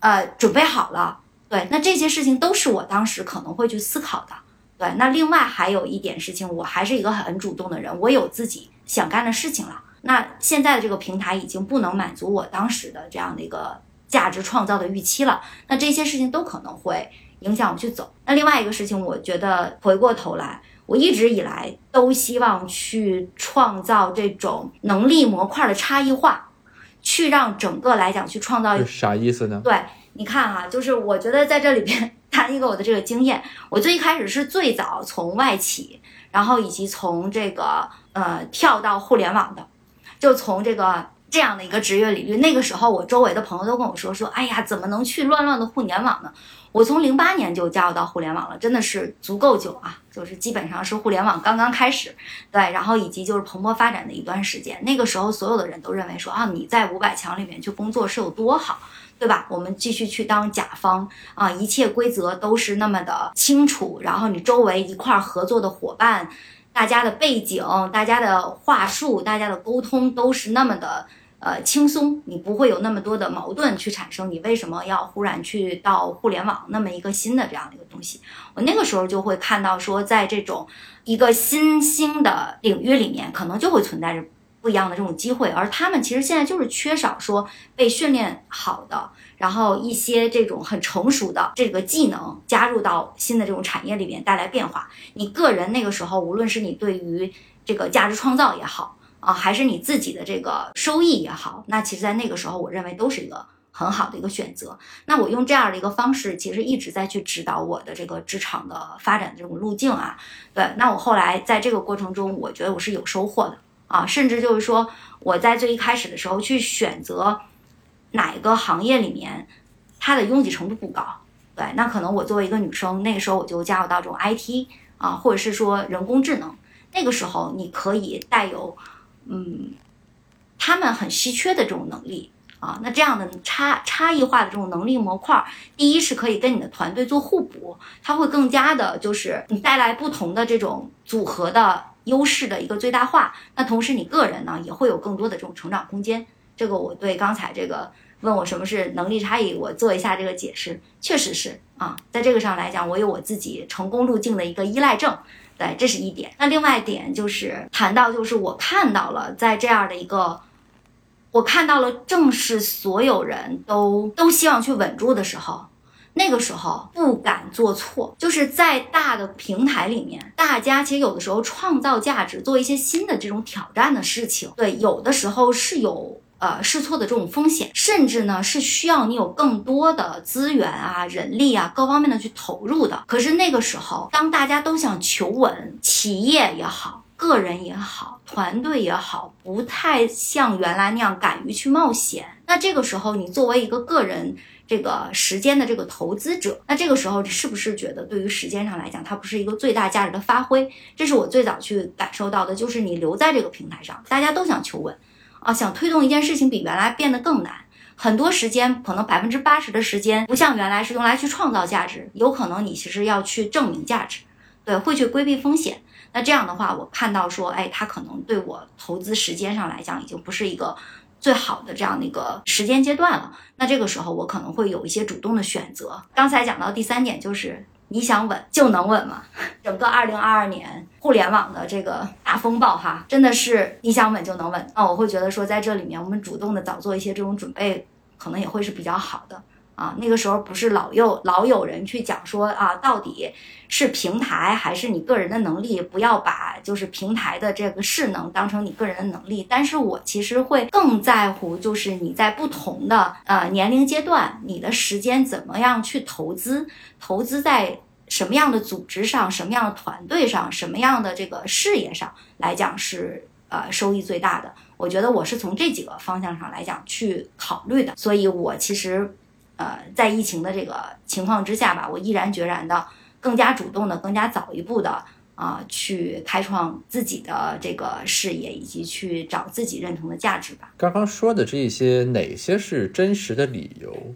呃，准备好了？对，那这些事情都是我当时可能会去思考的。对，那另外还有一点事情，我还是一个很主动的人，我有自己想干的事情了。那现在的这个平台已经不能满足我当时的这样的一个价值创造的预期了。那这些事情都可能会影响我去走。那另外一个事情，我觉得回过头来。我一直以来都希望去创造这种能力模块的差异化，去让整个来讲去创造。啥意思呢？对，你看哈，就是我觉得在这里边 谈一个我的这个经验。我最一开始是最早从外企，然后以及从这个呃跳到互联网的，就从这个这样的一个职业领域。那个时候，我周围的朋友都跟我说说，哎呀，怎么能去乱乱的互联网呢？我从零八年就加入到互联网了，真的是足够久啊，就是基本上是互联网刚刚开始，对，然后以及就是蓬勃发展的一段时间。那个时候，所有的人都认为说啊，你在五百强里面去工作是有多好，对吧？我们继续去当甲方啊，一切规则都是那么的清楚，然后你周围一块儿合作的伙伴，大家的背景、大家的话术、大家的沟通都是那么的。呃，轻松，你不会有那么多的矛盾去产生。你为什么要忽然去到互联网那么一个新的这样的一个东西？我那个时候就会看到说，在这种一个新兴的领域里面，可能就会存在着不一样的这种机会。而他们其实现在就是缺少说被训练好的，然后一些这种很成熟的这个技能加入到新的这种产业里面带来变化。你个人那个时候，无论是你对于这个价值创造也好。啊，还是你自己的这个收益也好，那其实，在那个时候，我认为都是一个很好的一个选择。那我用这样的一个方式，其实一直在去指导我的这个职场的发展这种路径啊。对，那我后来在这个过程中，我觉得我是有收获的啊，甚至就是说，我在最一开始的时候去选择哪一个行业里面，它的拥挤程度不高。对，那可能我作为一个女生，那个时候我就加入到这种 IT 啊，或者是说人工智能，那个时候你可以带有。嗯，他们很稀缺的这种能力啊，那这样的差差异化的这种能力模块，第一是可以跟你的团队做互补，它会更加的就是你带来不同的这种组合的优势的一个最大化。那同时你个人呢也会有更多的这种成长空间。这个我对刚才这个问我什么是能力差异，我做一下这个解释，确实是啊，在这个上来讲，我有我自己成功路径的一个依赖症。对，这是一点。那另外一点就是谈到，就是我看到了，在这样的一个，我看到了，正是所有人都都希望去稳住的时候，那个时候不敢做错。就是在大的平台里面，大家其实有的时候创造价值，做一些新的这种挑战的事情，对，有的时候是有。呃试错的这种风险，甚至呢是需要你有更多的资源啊、人力啊各方面的去投入的。可是那个时候，当大家都想求稳，企业也好，个人也好，团队也好，不太像原来那样敢于去冒险。那这个时候，你作为一个个人。这个时间的这个投资者，那这个时候是不是觉得对于时间上来讲，它不是一个最大价值的发挥？这是我最早去感受到的，就是你留在这个平台上，大家都想求稳啊，想推动一件事情比原来变得更难，很多时间可能百分之八十的时间不像原来是用来去创造价值，有可能你其实要去证明价值，对，会去规避风险。那这样的话，我看到说，哎，他可能对我投资时间上来讲，已经不是一个。最好的这样的一个时间阶段了，那这个时候我可能会有一些主动的选择。刚才讲到第三点，就是你想稳就能稳吗？整个二零二二年互联网的这个大风暴哈，真的是你想稳就能稳啊！我会觉得说，在这里面我们主动的早做一些这种准备，可能也会是比较好的。啊，那个时候不是老有老有人去讲说啊，到底是平台还是你个人的能力？不要把就是平台的这个势能当成你个人的能力。但是我其实会更在乎，就是你在不同的呃年龄阶段，你的时间怎么样去投资，投资在什么样的组织上，什么样的团队上，什么样的这个事业上来讲是呃收益最大的。我觉得我是从这几个方向上来讲去考虑的，所以我其实。呃，在疫情的这个情况之下吧，我毅然决然的、更加主动的、更加早一步的啊，去开创自己的这个事业，以及去找自己认同的价值吧。刚刚说的这些，哪些是真实的理由，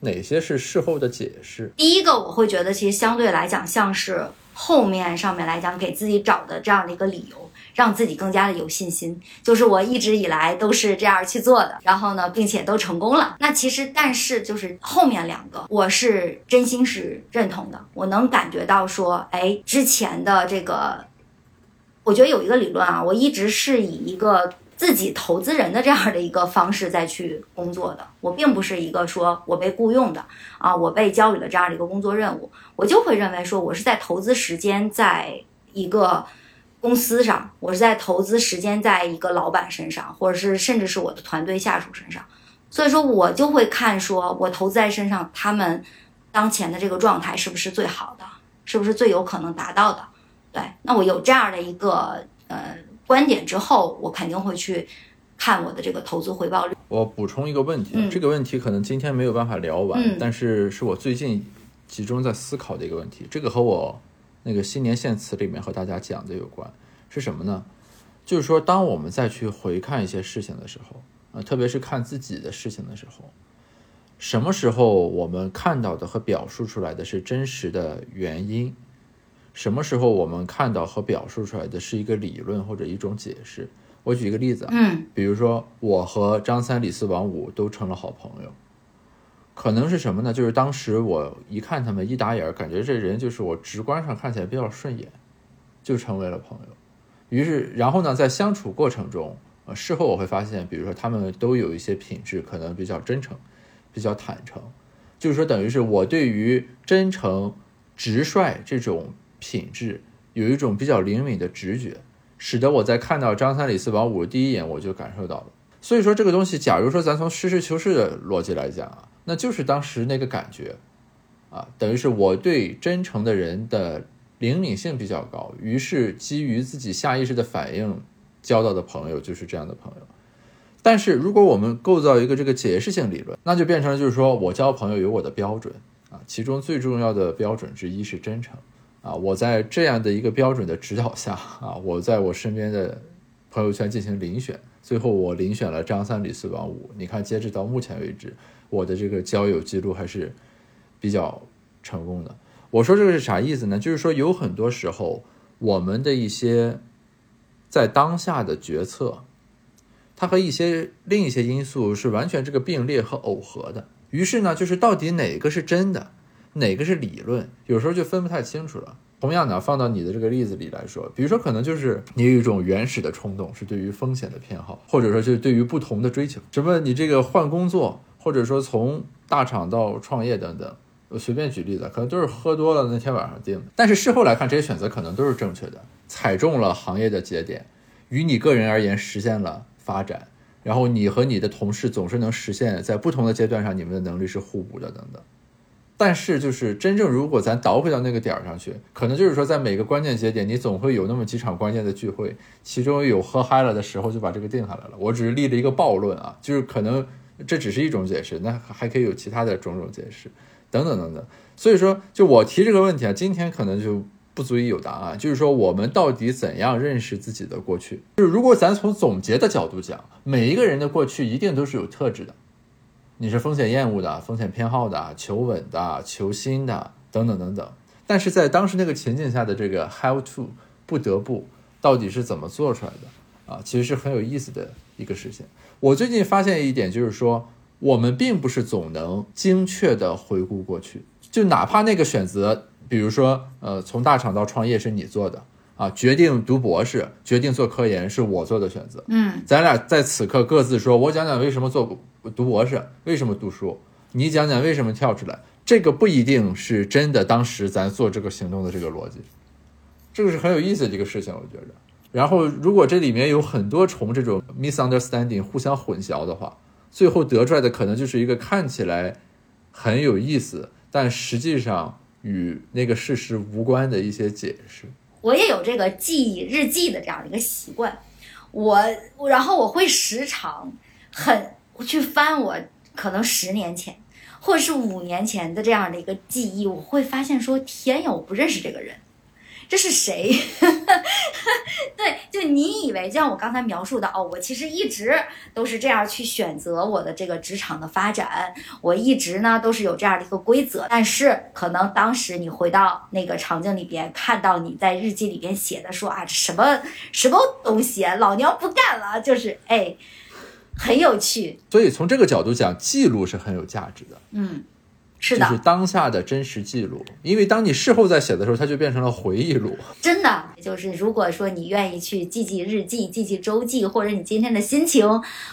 哪些是事后的解释？第一个，我会觉得其实相对来讲，像是后面上面来讲给自己找的这样的一个理由。让自己更加的有信心，就是我一直以来都是这样去做的，然后呢，并且都成功了。那其实，但是就是后面两个，我是真心是认同的。我能感觉到说，哎，之前的这个，我觉得有一个理论啊，我一直是以一个自己投资人的这样的一个方式再去工作的。我并不是一个说我被雇佣的啊，我被交予了这样的一个工作任务，我就会认为说我是在投资时间，在一个。公司上，我是在投资时间在一个老板身上，或者是甚至是我的团队下属身上，所以说我就会看说，我投资在身上，他们当前的这个状态是不是最好的，是不是最有可能达到的？对，那我有这样的一个呃观点之后，我肯定会去看我的这个投资回报率。我补充一个问题，这个问题可能今天没有办法聊完，但是是我最近集中在思考的一个问题，这个和我。那个新年献词里面和大家讲的有关，是什么呢？就是说，当我们再去回看一些事情的时候，啊，特别是看自己的事情的时候，什么时候我们看到的和表述出来的是真实的原因？什么时候我们看到和表述出来的是一个理论或者一种解释？我举一个例子，嗯，比如说我和张三李四王五都成了好朋友。可能是什么呢？就是当时我一看他们一打眼，感觉这人就是我直观上看起来比较顺眼，就成为了朋友。于是，然后呢，在相处过程中，呃，事后我会发现，比如说他们都有一些品质，可能比较真诚，比较坦诚。就是说，等于是我对于真诚、直率这种品质有一种比较灵敏的直觉，使得我在看到张三李四王五第一眼我就感受到了。所以说，这个东西，假如说咱从实事求是的逻辑来讲啊。那就是当时那个感觉，啊，等于是我对真诚的人的灵敏性比较高，于是基于自己下意识的反应，交到的朋友就是这样的朋友。但是如果我们构造一个这个解释性理论，那就变成了就是说我交朋友有我的标准啊，其中最重要的标准之一是真诚啊，我在这样的一个标准的指导下啊，我在我身边的朋友圈进行遴选，最后我遴选了张三李四王五。你看，截止到目前为止。我的这个交友记录还是比较成功的。我说这个是啥意思呢？就是说有很多时候，我们的一些在当下的决策，它和一些另一些因素是完全这个并列和耦合的。于是呢，就是到底哪个是真的，哪个是理论，有时候就分不太清楚了。同样呢，放到你的这个例子里来说，比如说可能就是你有一种原始的冲动，是对于风险的偏好，或者说就是对于不同的追求，什么你这个换工作。或者说从大厂到创业等等，我随便举例子，可能都是喝多了那天晚上定的。但是事后来看，这些选择可能都是正确的，踩中了行业的节点，于你个人而言实现了发展，然后你和你的同事总是能实现在不同的阶段上你们的能力是互补的等等。但是就是真正如果咱倒回到那个点儿上去，可能就是说在每个关键节点，你总会有那么几场关键的聚会，其中有喝嗨了的时候就把这个定下来了。我只是立了一个暴论啊，就是可能这只是一种解释，那还可以有其他的种种解释，等等等等。所以说，就我提这个问题啊，今天可能就不足以有答案。就是说，我们到底怎样认识自己的过去？就是如果咱从总结的角度讲，每一个人的过去一定都是有特质的。你是风险厌恶的、风险偏好的、求稳的、求新的等等等等。但是在当时那个情境下的这个 have to 不得不到底是怎么做出来的啊？其实是很有意思的一个事情。我最近发现一点就是说，我们并不是总能精确的回顾过去，就哪怕那个选择，比如说呃从大厂到创业是你做的啊，决定读博士、决定做科研是我做的选择。嗯，咱俩在此刻各自说，我讲讲为什么做。读博士为什么读书？你讲讲为什么跳出来？这个不一定是真的。当时咱做这个行动的这个逻辑，这个是很有意思的一个事情，我觉着。然后，如果这里面有很多重这种 misunderstanding 互相混淆的话，最后得出来的可能就是一个看起来很有意思，但实际上与那个事实无关的一些解释。我也有这个记日记的这样的一个习惯，我然后我会时常很。去翻我可能十年前，或者是五年前的这样的一个记忆，我会发现说：天呀，我不认识这个人，这是谁？对，就你以为，就像我刚才描述的哦，我其实一直都是这样去选择我的这个职场的发展，我一直呢都是有这样的一个规则。但是可能当时你回到那个场景里边，看到你在日记里边写的说啊，什么什么东西，老娘不干了，就是哎。很有趣，所以从这个角度讲，记录是很有价值的。嗯，是的，就是当下的真实记录。因为当你事后再写的时候，它就变成了回忆录。真的，就是如果说你愿意去记记日记、记记周记，或者你今天的心情，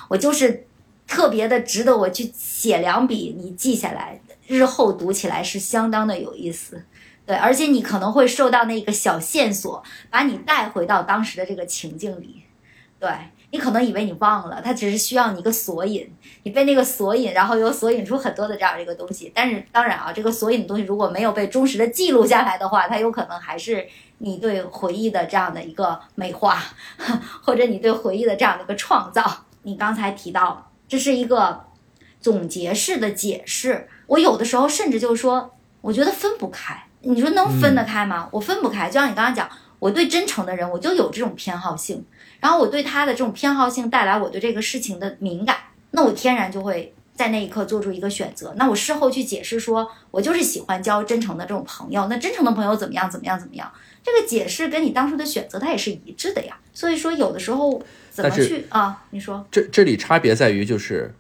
我就是特别的值得我去写两笔，你记下来，日后读起来是相当的有意思。对，而且你可能会受到那个小线索，把你带回到当时的这个情境里。对。你可能以为你忘了，它只是需要你一个索引，你被那个索引，然后又索引出很多的这样一个东西。但是当然啊，这个索引的东西如果没有被忠实的记录下来的话，它有可能还是你对回忆的这样的一个美化，或者你对回忆的这样的一个创造。你刚才提到这是一个总结式的解释，我有的时候甚至就是说，我觉得分不开。你说能分得开吗？我分不开。就像你刚刚讲，我对真诚的人，我就有这种偏好性。然后我对他的这种偏好性带来我对这个事情的敏感，那我天然就会在那一刻做出一个选择。那我事后去解释说，我就是喜欢交真诚的这种朋友。那真诚的朋友怎么样？怎么样？怎么样？这个解释跟你当初的选择它也是一致的呀。所以说，有的时候怎么去啊？你说这这里差别在于，就是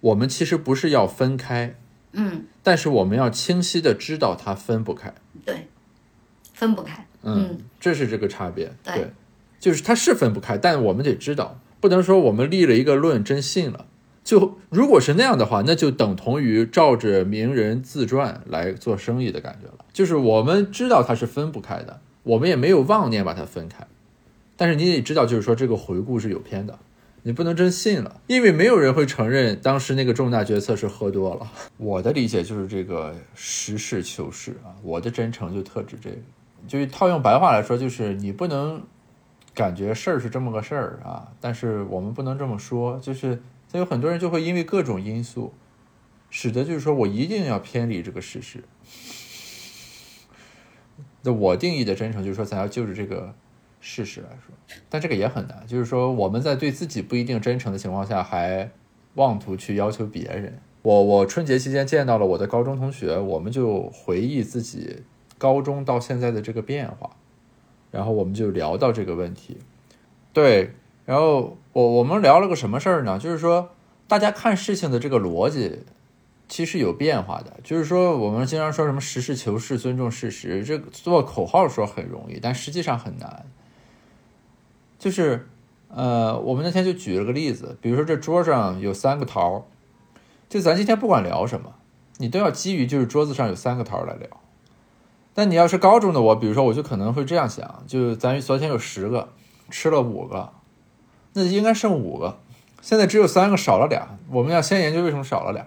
我们其实不是要分开，嗯，但是我们要清晰的知道它分不开，对，分不开，嗯，这是这个差别，对。就是它是分不开，但我们得知道，不能说我们立了一个论真信了。就如果是那样的话，那就等同于照着名人自传来做生意的感觉了。就是我们知道它是分不开的，我们也没有妄念把它分开。但是你得知道，就是说这个回顾是有偏的，你不能真信了，因为没有人会承认当时那个重大决策是喝多了。我的理解就是这个实事求是啊，我的真诚就特指这个，就是套用白话来说，就是你不能。感觉事儿是这么个事儿啊，但是我们不能这么说，就是他有很多人就会因为各种因素，使得就是说我一定要偏离这个事实。那我定义的真诚就是说，咱要就着这个事实来说，但这个也很难，就是说我们在对自己不一定真诚的情况下，还妄图去要求别人。我我春节期间见到了我的高中同学，我们就回忆自己高中到现在的这个变化。然后我们就聊到这个问题，对，然后我我们聊了个什么事儿呢？就是说，大家看事情的这个逻辑其实有变化的。就是说，我们经常说什么实事求是、尊重事实，这做口号说很容易，但实际上很难。就是，呃，我们那天就举了个例子，比如说这桌上有三个桃儿，就咱今天不管聊什么，你都要基于就是桌子上有三个桃儿来聊。但你要是高中的我，比如说我就可能会这样想，就咱昨天有十个，吃了五个，那应该剩五个，现在只有三个，少了俩。我们要先研究为什么少了俩。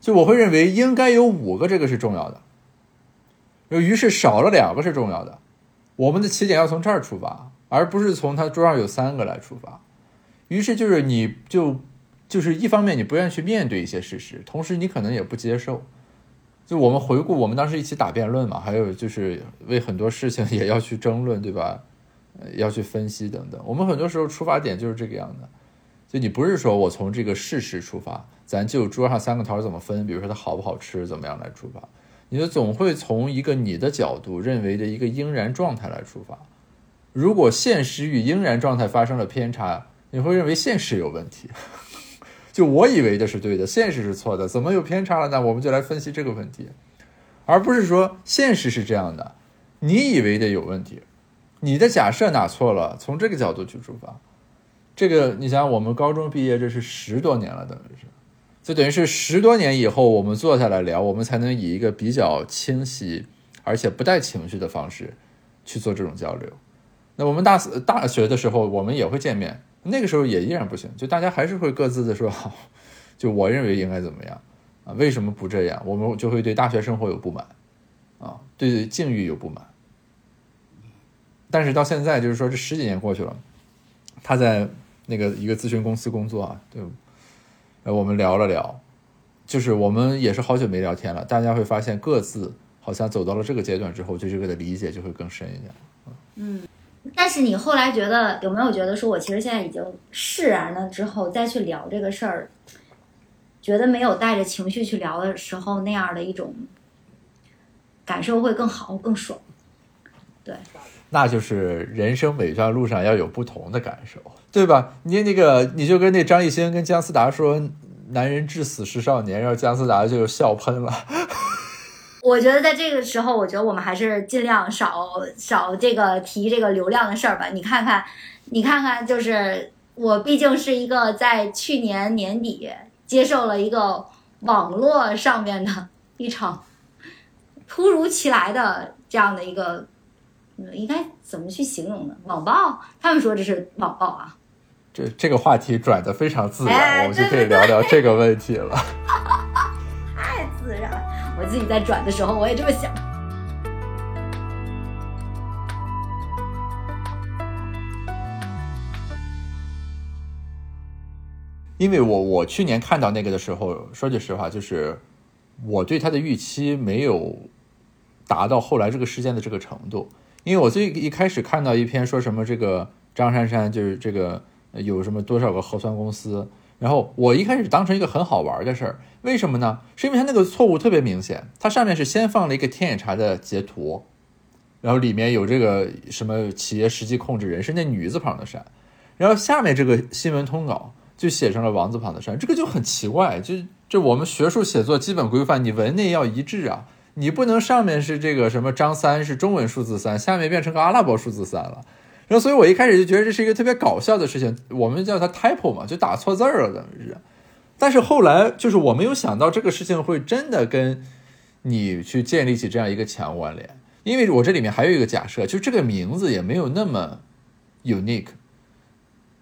就我会认为应该有五个，这个是重要的。于是少了两个是重要的。我们的起点要从这儿出发，而不是从他桌上有三个来出发。于是就是你就就是一方面你不愿意去面对一些事实，同时你可能也不接受。就我们回顾我们当时一起打辩论嘛，还有就是为很多事情也要去争论，对吧？要去分析等等。我们很多时候出发点就是这个样的。就你不是说我从这个事实出发，咱就桌上三个桃怎么分，比如说它好不好吃，怎么样来出发？你就总会从一个你的角度认为的一个应然状态来出发。如果现实与应然状态发生了偏差，你会认为现实有问题。就我以为的是对的，现实是错的，怎么有偏差了呢？我们就来分析这个问题，而不是说现实是这样的，你以为的有问题，你的假设哪错了？从这个角度去出发。这个，你想，我们高中毕业，这是十多年了，等于是，就等于是十多年以后，我们坐下来聊，我们才能以一个比较清晰，而且不带情绪的方式去做这种交流。那我们大四大学的时候，我们也会见面，那个时候也依然不行，就大家还是会各自的说，好 就我认为应该怎么样啊？为什么不这样？我们就会对大学生活有不满啊，对境遇有不满。但是到现在，就是说这十几年过去了，他在。那个一个咨询公司工作啊，对，呃，我们聊了聊，就是我们也是好久没聊天了。大家会发现各自好像走到了这个阶段之后，对这个的理解就会更深一点。嗯，但是你后来觉得有没有觉得说，我其实现在已经释然了之后再去聊这个事儿，觉得没有带着情绪去聊的时候那样的一种感受会更好更爽？对。那就是人生每段路上要有不同的感受，对吧？你那个，你就跟那张艺兴跟姜思达说“男人至死是少年”，然后姜思达就笑喷了。我觉得在这个时候，我觉得我们还是尽量少少这个提这个流量的事儿吧。你看看，你看看，就是我毕竟是一个在去年年底接受了一个网络上面的一场突如其来的这样的一个。应该怎么去形容呢？网暴，他们说这是网暴啊。这这个话题转的非常自然，我们就可以聊聊这个问题了。太自然，我自己在转的时候我也这么想。因为我我去年看到那个的时候，说句实话，就是我对他的预期没有达到后来这个事件的这个程度。因为我最一开始看到一篇说什么这个张珊珊就是这个有什么多少个核酸公司，然后我一开始当成一个很好玩的事儿，为什么呢？是因为它那个错误特别明显，它上面是先放了一个天眼查的截图，然后里面有这个什么企业实际控制人是那女字旁的山，然后下面这个新闻通稿就写成了王字旁的山，这个就很奇怪，就就我们学术写作基本规范，你文内要一致啊。你不能上面是这个什么张三是中文数字三，下面变成个阿拉伯数字三了。然后，所以我一开始就觉得这是一个特别搞笑的事情，我们叫它 typo 嘛，就打错字儿了，等于是。但是后来就是我没有想到这个事情会真的跟你去建立起这样一个强关联，因为我这里面还有一个假设，就这个名字也没有那么 unique，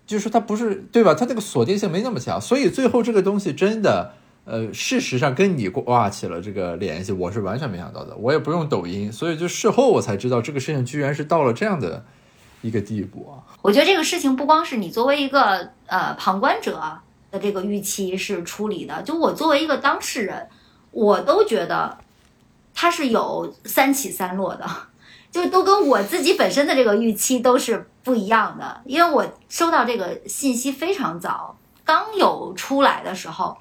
就是它不是对吧？它这个锁定性没那么强，所以最后这个东西真的。呃，事实上跟你挂起了这个联系，我是完全没想到的。我也不用抖音，所以就事后我才知道这个事情居然是到了这样的一个地步啊！我觉得这个事情不光是你作为一个呃旁观者的这个预期是处理的，就我作为一个当事人，我都觉得他是有三起三落的，就都跟我自己本身的这个预期都是不一样的。因为我收到这个信息非常早，刚有出来的时候。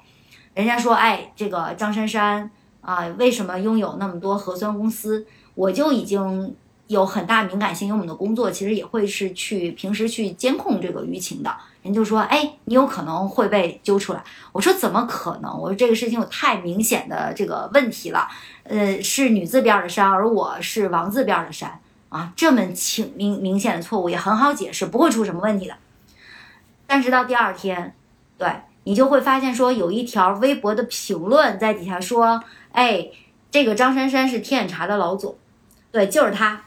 人家说，哎，这个张珊珊啊，为什么拥有那么多核酸公司？我就已经有很大敏感性，因为我们的工作其实也会是去平时去监控这个舆情的。人就说，哎，你有可能会被揪出来。我说怎么可能？我说这个事情有太明显的这个问题了。呃，是女字边的山，而我是王字边的山啊，这么清明明显的错误也很好解释，不会出什么问题的。但是到第二天，对。你就会发现，说有一条微博的评论在底下说：“哎，这个张珊珊是天眼查的老总，对，就是他。”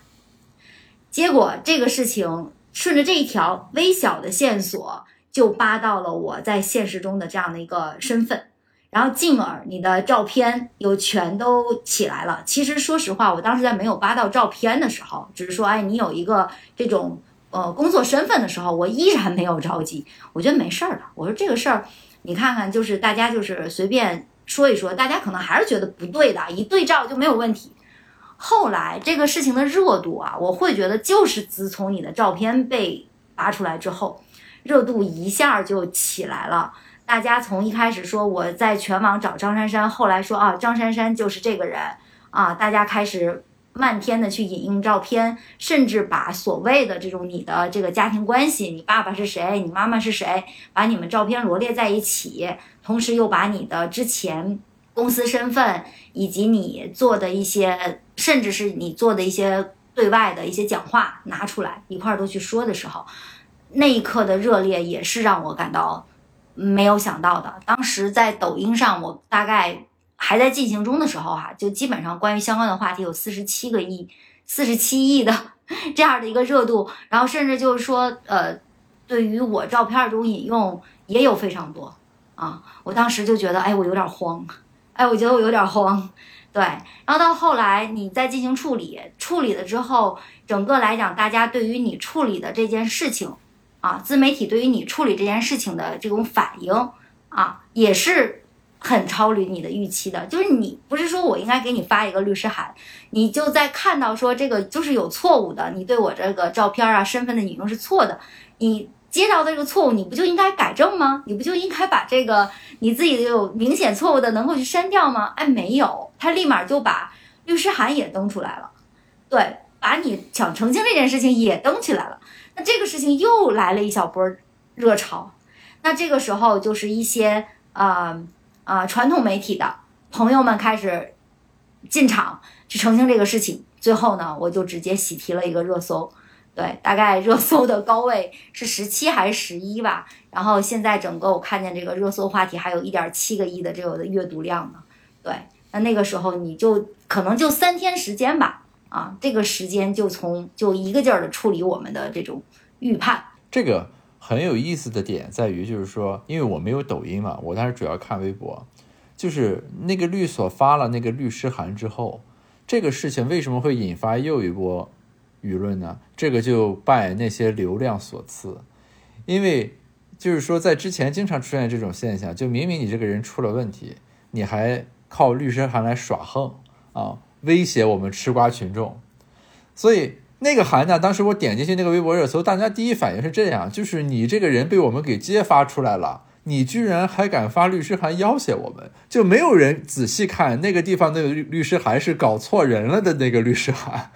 结果这个事情顺着这一条微小的线索，就扒到了我在现实中的这样的一个身份，然后进而你的照片又全都起来了。其实说实话，我当时在没有扒到照片的时候，只是说，哎，你有一个这种呃工作身份的时候，我依然没有着急，我觉得没事儿的。我说这个事儿，你看看，就是大家就是随便说一说，大家可能还是觉得不对的，一对照就没有问题。后来这个事情的热度啊，我会觉得就是自从你的照片被扒出来之后。热度一下就起来了，大家从一开始说我在全网找张珊珊，后来说啊张珊珊就是这个人啊，大家开始漫天的去引用照片，甚至把所谓的这种你的这个家庭关系，你爸爸是谁，你妈妈是谁，把你们照片罗列在一起，同时又把你的之前公司身份以及你做的一些，甚至是你做的一些对外的一些讲话拿出来一块儿都去说的时候。那一刻的热烈也是让我感到没有想到的。当时在抖音上，我大概还在进行中的时候，哈，就基本上关于相关的话题有四十七个亿、四十七亿的 这样的一个热度。然后甚至就是说，呃，对于我照片中引用也有非常多啊。我当时就觉得，哎，我有点慌，哎，我觉得我有点慌。对，然后到后来你再进行处理，处理了之后，整个来讲，大家对于你处理的这件事情。啊，自媒体对于你处理这件事情的这种反应啊，也是很超于你的预期的。就是你不是说我应该给你发一个律师函，你就在看到说这个就是有错误的，你对我这个照片啊、身份的引用是错的，你接到的这个错误，你不就应该改正吗？你不就应该把这个你自己有明显错误的能够去删掉吗？哎，没有，他立马就把律师函也登出来了，对，把你想澄清这件事情也登起来了。那这个事情又来了一小波热潮，那这个时候就是一些啊啊传统媒体的朋友们开始进场去澄清这个事情，最后呢，我就直接喜提了一个热搜，对，大概热搜的高位是十七还是十一吧，然后现在整个我看见这个热搜话题还有一点七个亿的这个的阅读量呢，对，那那个时候你就可能就三天时间吧。啊，这个时间就从就一个劲儿的处理我们的这种预判。这个很有意思的点在于，就是说，因为我没有抖音嘛，我当时主要看微博。就是那个律所发了那个律师函之后，这个事情为什么会引发又一波舆论呢？这个就拜那些流量所赐，因为就是说，在之前经常出现这种现象，就明明你这个人出了问题，你还靠律师函来耍横啊。威胁我们吃瓜群众，所以那个函呢，当时我点进去那个微博热搜，大家第一反应是这样：就是你这个人被我们给揭发出来了，你居然还敢发律师函要挟我们，就没有人仔细看那个地方那个律律师函是搞错人了的那个律师函。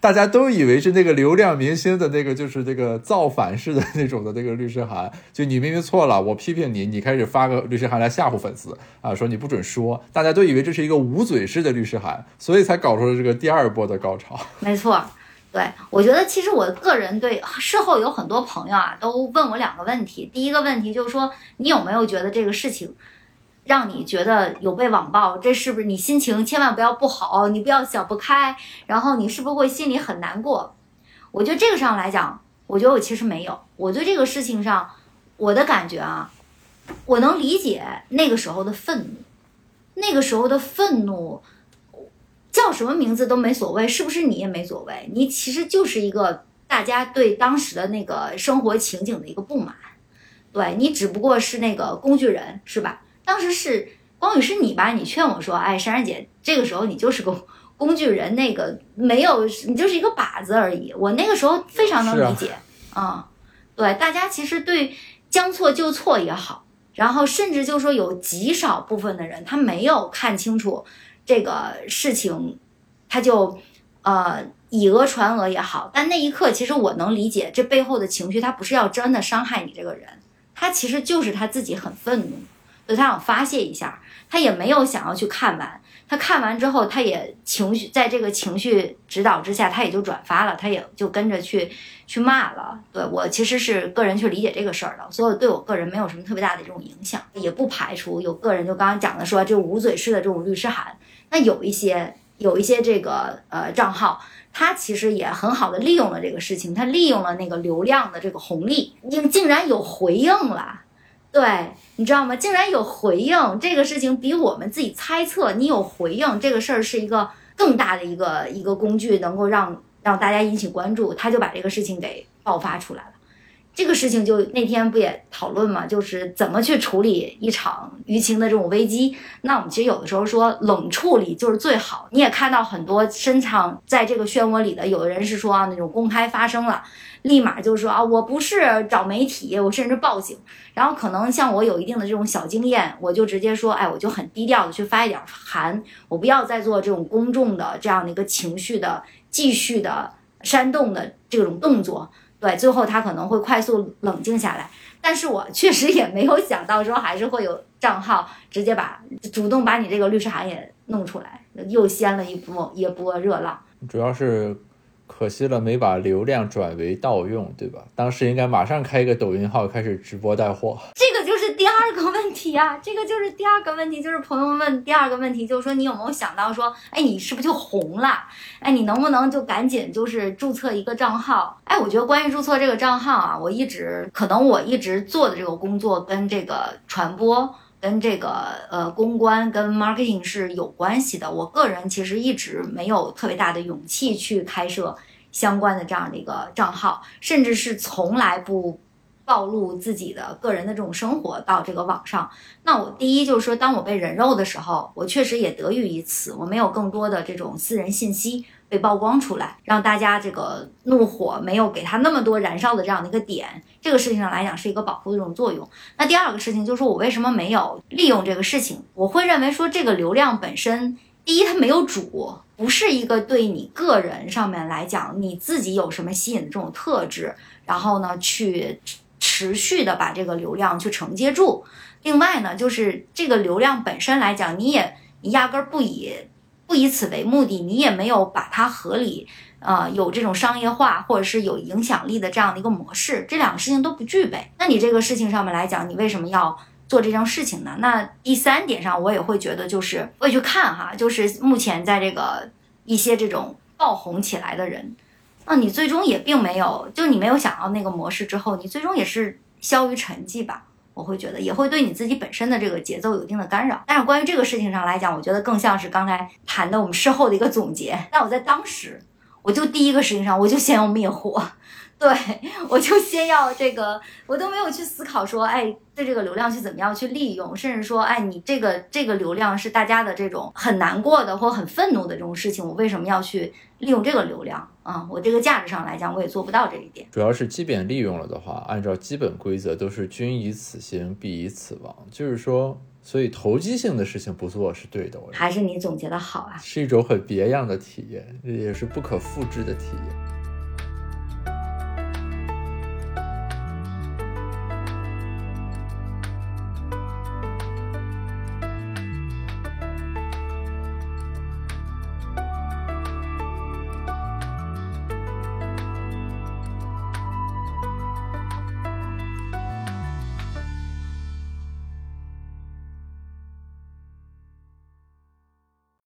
大家都以为是那个流量明星的那个，就是这个造反式的那种的那个律师函，就你明明错了，我批评你，你开始发个律师函来吓唬粉丝啊，说你不准说，大家都以为这是一个捂嘴式的律师函，所以才搞出了这个第二波的高潮。没错，对我觉得其实我个人对事后有很多朋友啊都问我两个问题，第一个问题就是说你有没有觉得这个事情。让你觉得有被网暴，这是不是你心情千万不要不好？你不要想不开，然后你是不是会心里很难过？我觉得这个上来讲，我觉得我其实没有。我对这个事情上，我的感觉啊，我能理解那个时候的愤怒，那个时候的愤怒叫什么名字都没所谓，是不是你也没所谓？你其实就是一个大家对当时的那个生活情景的一个不满，对你只不过是那个工具人，是吧？当时是光宇是你吧？你劝我说：“哎，珊珊姐，这个时候你就是个工具人，那个没有，你就是一个靶子而已。”我那个时候非常能理解啊。对，大家其实对将错就错也好，然后甚至就说有极少部分的人他没有看清楚这个事情，他就呃以讹传讹也好。但那一刻，其实我能理解这背后的情绪，他不是要真的伤害你这个人，他其实就是他自己很愤怒。所以他想发泄一下，他也没有想要去看完。他看完之后，他也情绪在这个情绪指导之下，他也就转发了，他也就跟着去去骂了。对我其实是个人去理解这个事儿的，所以对我个人没有什么特别大的这种影响，也不排除有个人就刚刚讲的说这捂嘴式的这种律师函，那有一些有一些这个呃账号，他其实也很好的利用了这个事情，他利用了那个流量的这个红利，竟竟然有回应了。对，你知道吗？竟然有回应，这个事情比我们自己猜测你有回应这个事儿是一个更大的一个一个工具，能够让让大家引起关注，他就把这个事情给爆发出来了。这个事情就那天不也讨论嘛，就是怎么去处理一场舆情的这种危机。那我们其实有的时候说冷处理就是最好。你也看到很多深藏在这个漩涡里的，有的人是说啊那种公开发声了，立马就说啊我不是找媒体，我甚至报警。然后可能像我有一定的这种小经验，我就直接说，哎，我就很低调的去发一点函，我不要再做这种公众的这样的一个情绪的继续的煽动的这种动作。对，最后他可能会快速冷静下来，但是我确实也没有想到说还是会有账号直接把主动把你这个律师函也弄出来，又掀了一波一波热浪。主要是。可惜了，没把流量转为盗用，对吧？当时应该马上开一个抖音号，开始直播带货。这个就是第二个问题啊，这个就是第二个问题，就是朋友们问第二个问题，就是说你有没有想到说，哎，你是不是就红了？哎，你能不能就赶紧就是注册一个账号？哎，我觉得关于注册这个账号啊，我一直可能我一直做的这个工作跟这个传播。跟这个呃公关跟 marketing 是有关系的。我个人其实一直没有特别大的勇气去开设相关的这样的一个账号，甚至是从来不暴露自己的个人的这种生活到这个网上。那我第一就是说，当我被人肉的时候，我确实也得益于此，我没有更多的这种私人信息。被曝光出来，让大家这个怒火没有给他那么多燃烧的这样的一个点，这个事情上来讲是一个保护的这种作用。那第二个事情就是说我为什么没有利用这个事情？我会认为说这个流量本身，第一它没有主，不是一个对你个人上面来讲你自己有什么吸引的这种特质，然后呢去持续的把这个流量去承接住。另外呢，就是这个流量本身来讲，你也你压根儿不以。不以此为目的，你也没有把它合理，呃，有这种商业化或者是有影响力的这样的一个模式，这两个事情都不具备。那你这个事情上面来讲，你为什么要做这件事情呢？那第三点上，我也会觉得，就是我也去看哈，就是目前在这个一些这种爆红起来的人，那你最终也并没有，就你没有想到那个模式之后，你最终也是消于沉寂吧。我会觉得也会对你自己本身的这个节奏有一定的干扰，但是关于这个事情上来讲，我觉得更像是刚才谈的我们事后的一个总结。但我在当时，我就第一个事情上，我就先要灭火。对我就先要这个，我都没有去思考说，哎，对这个流量去怎么样去利用，甚至说，哎，你这个这个流量是大家的这种很难过的或很愤怒的这种事情，我为什么要去利用这个流量啊？我这个价值上来讲，我也做不到这一点。主要是即便利用了的话，按照基本规则都是君以此行，必以此亡，就是说，所以投机性的事情不做是对的。还是你总结的好啊，是一种很别样的体验，也是不可复制的体验。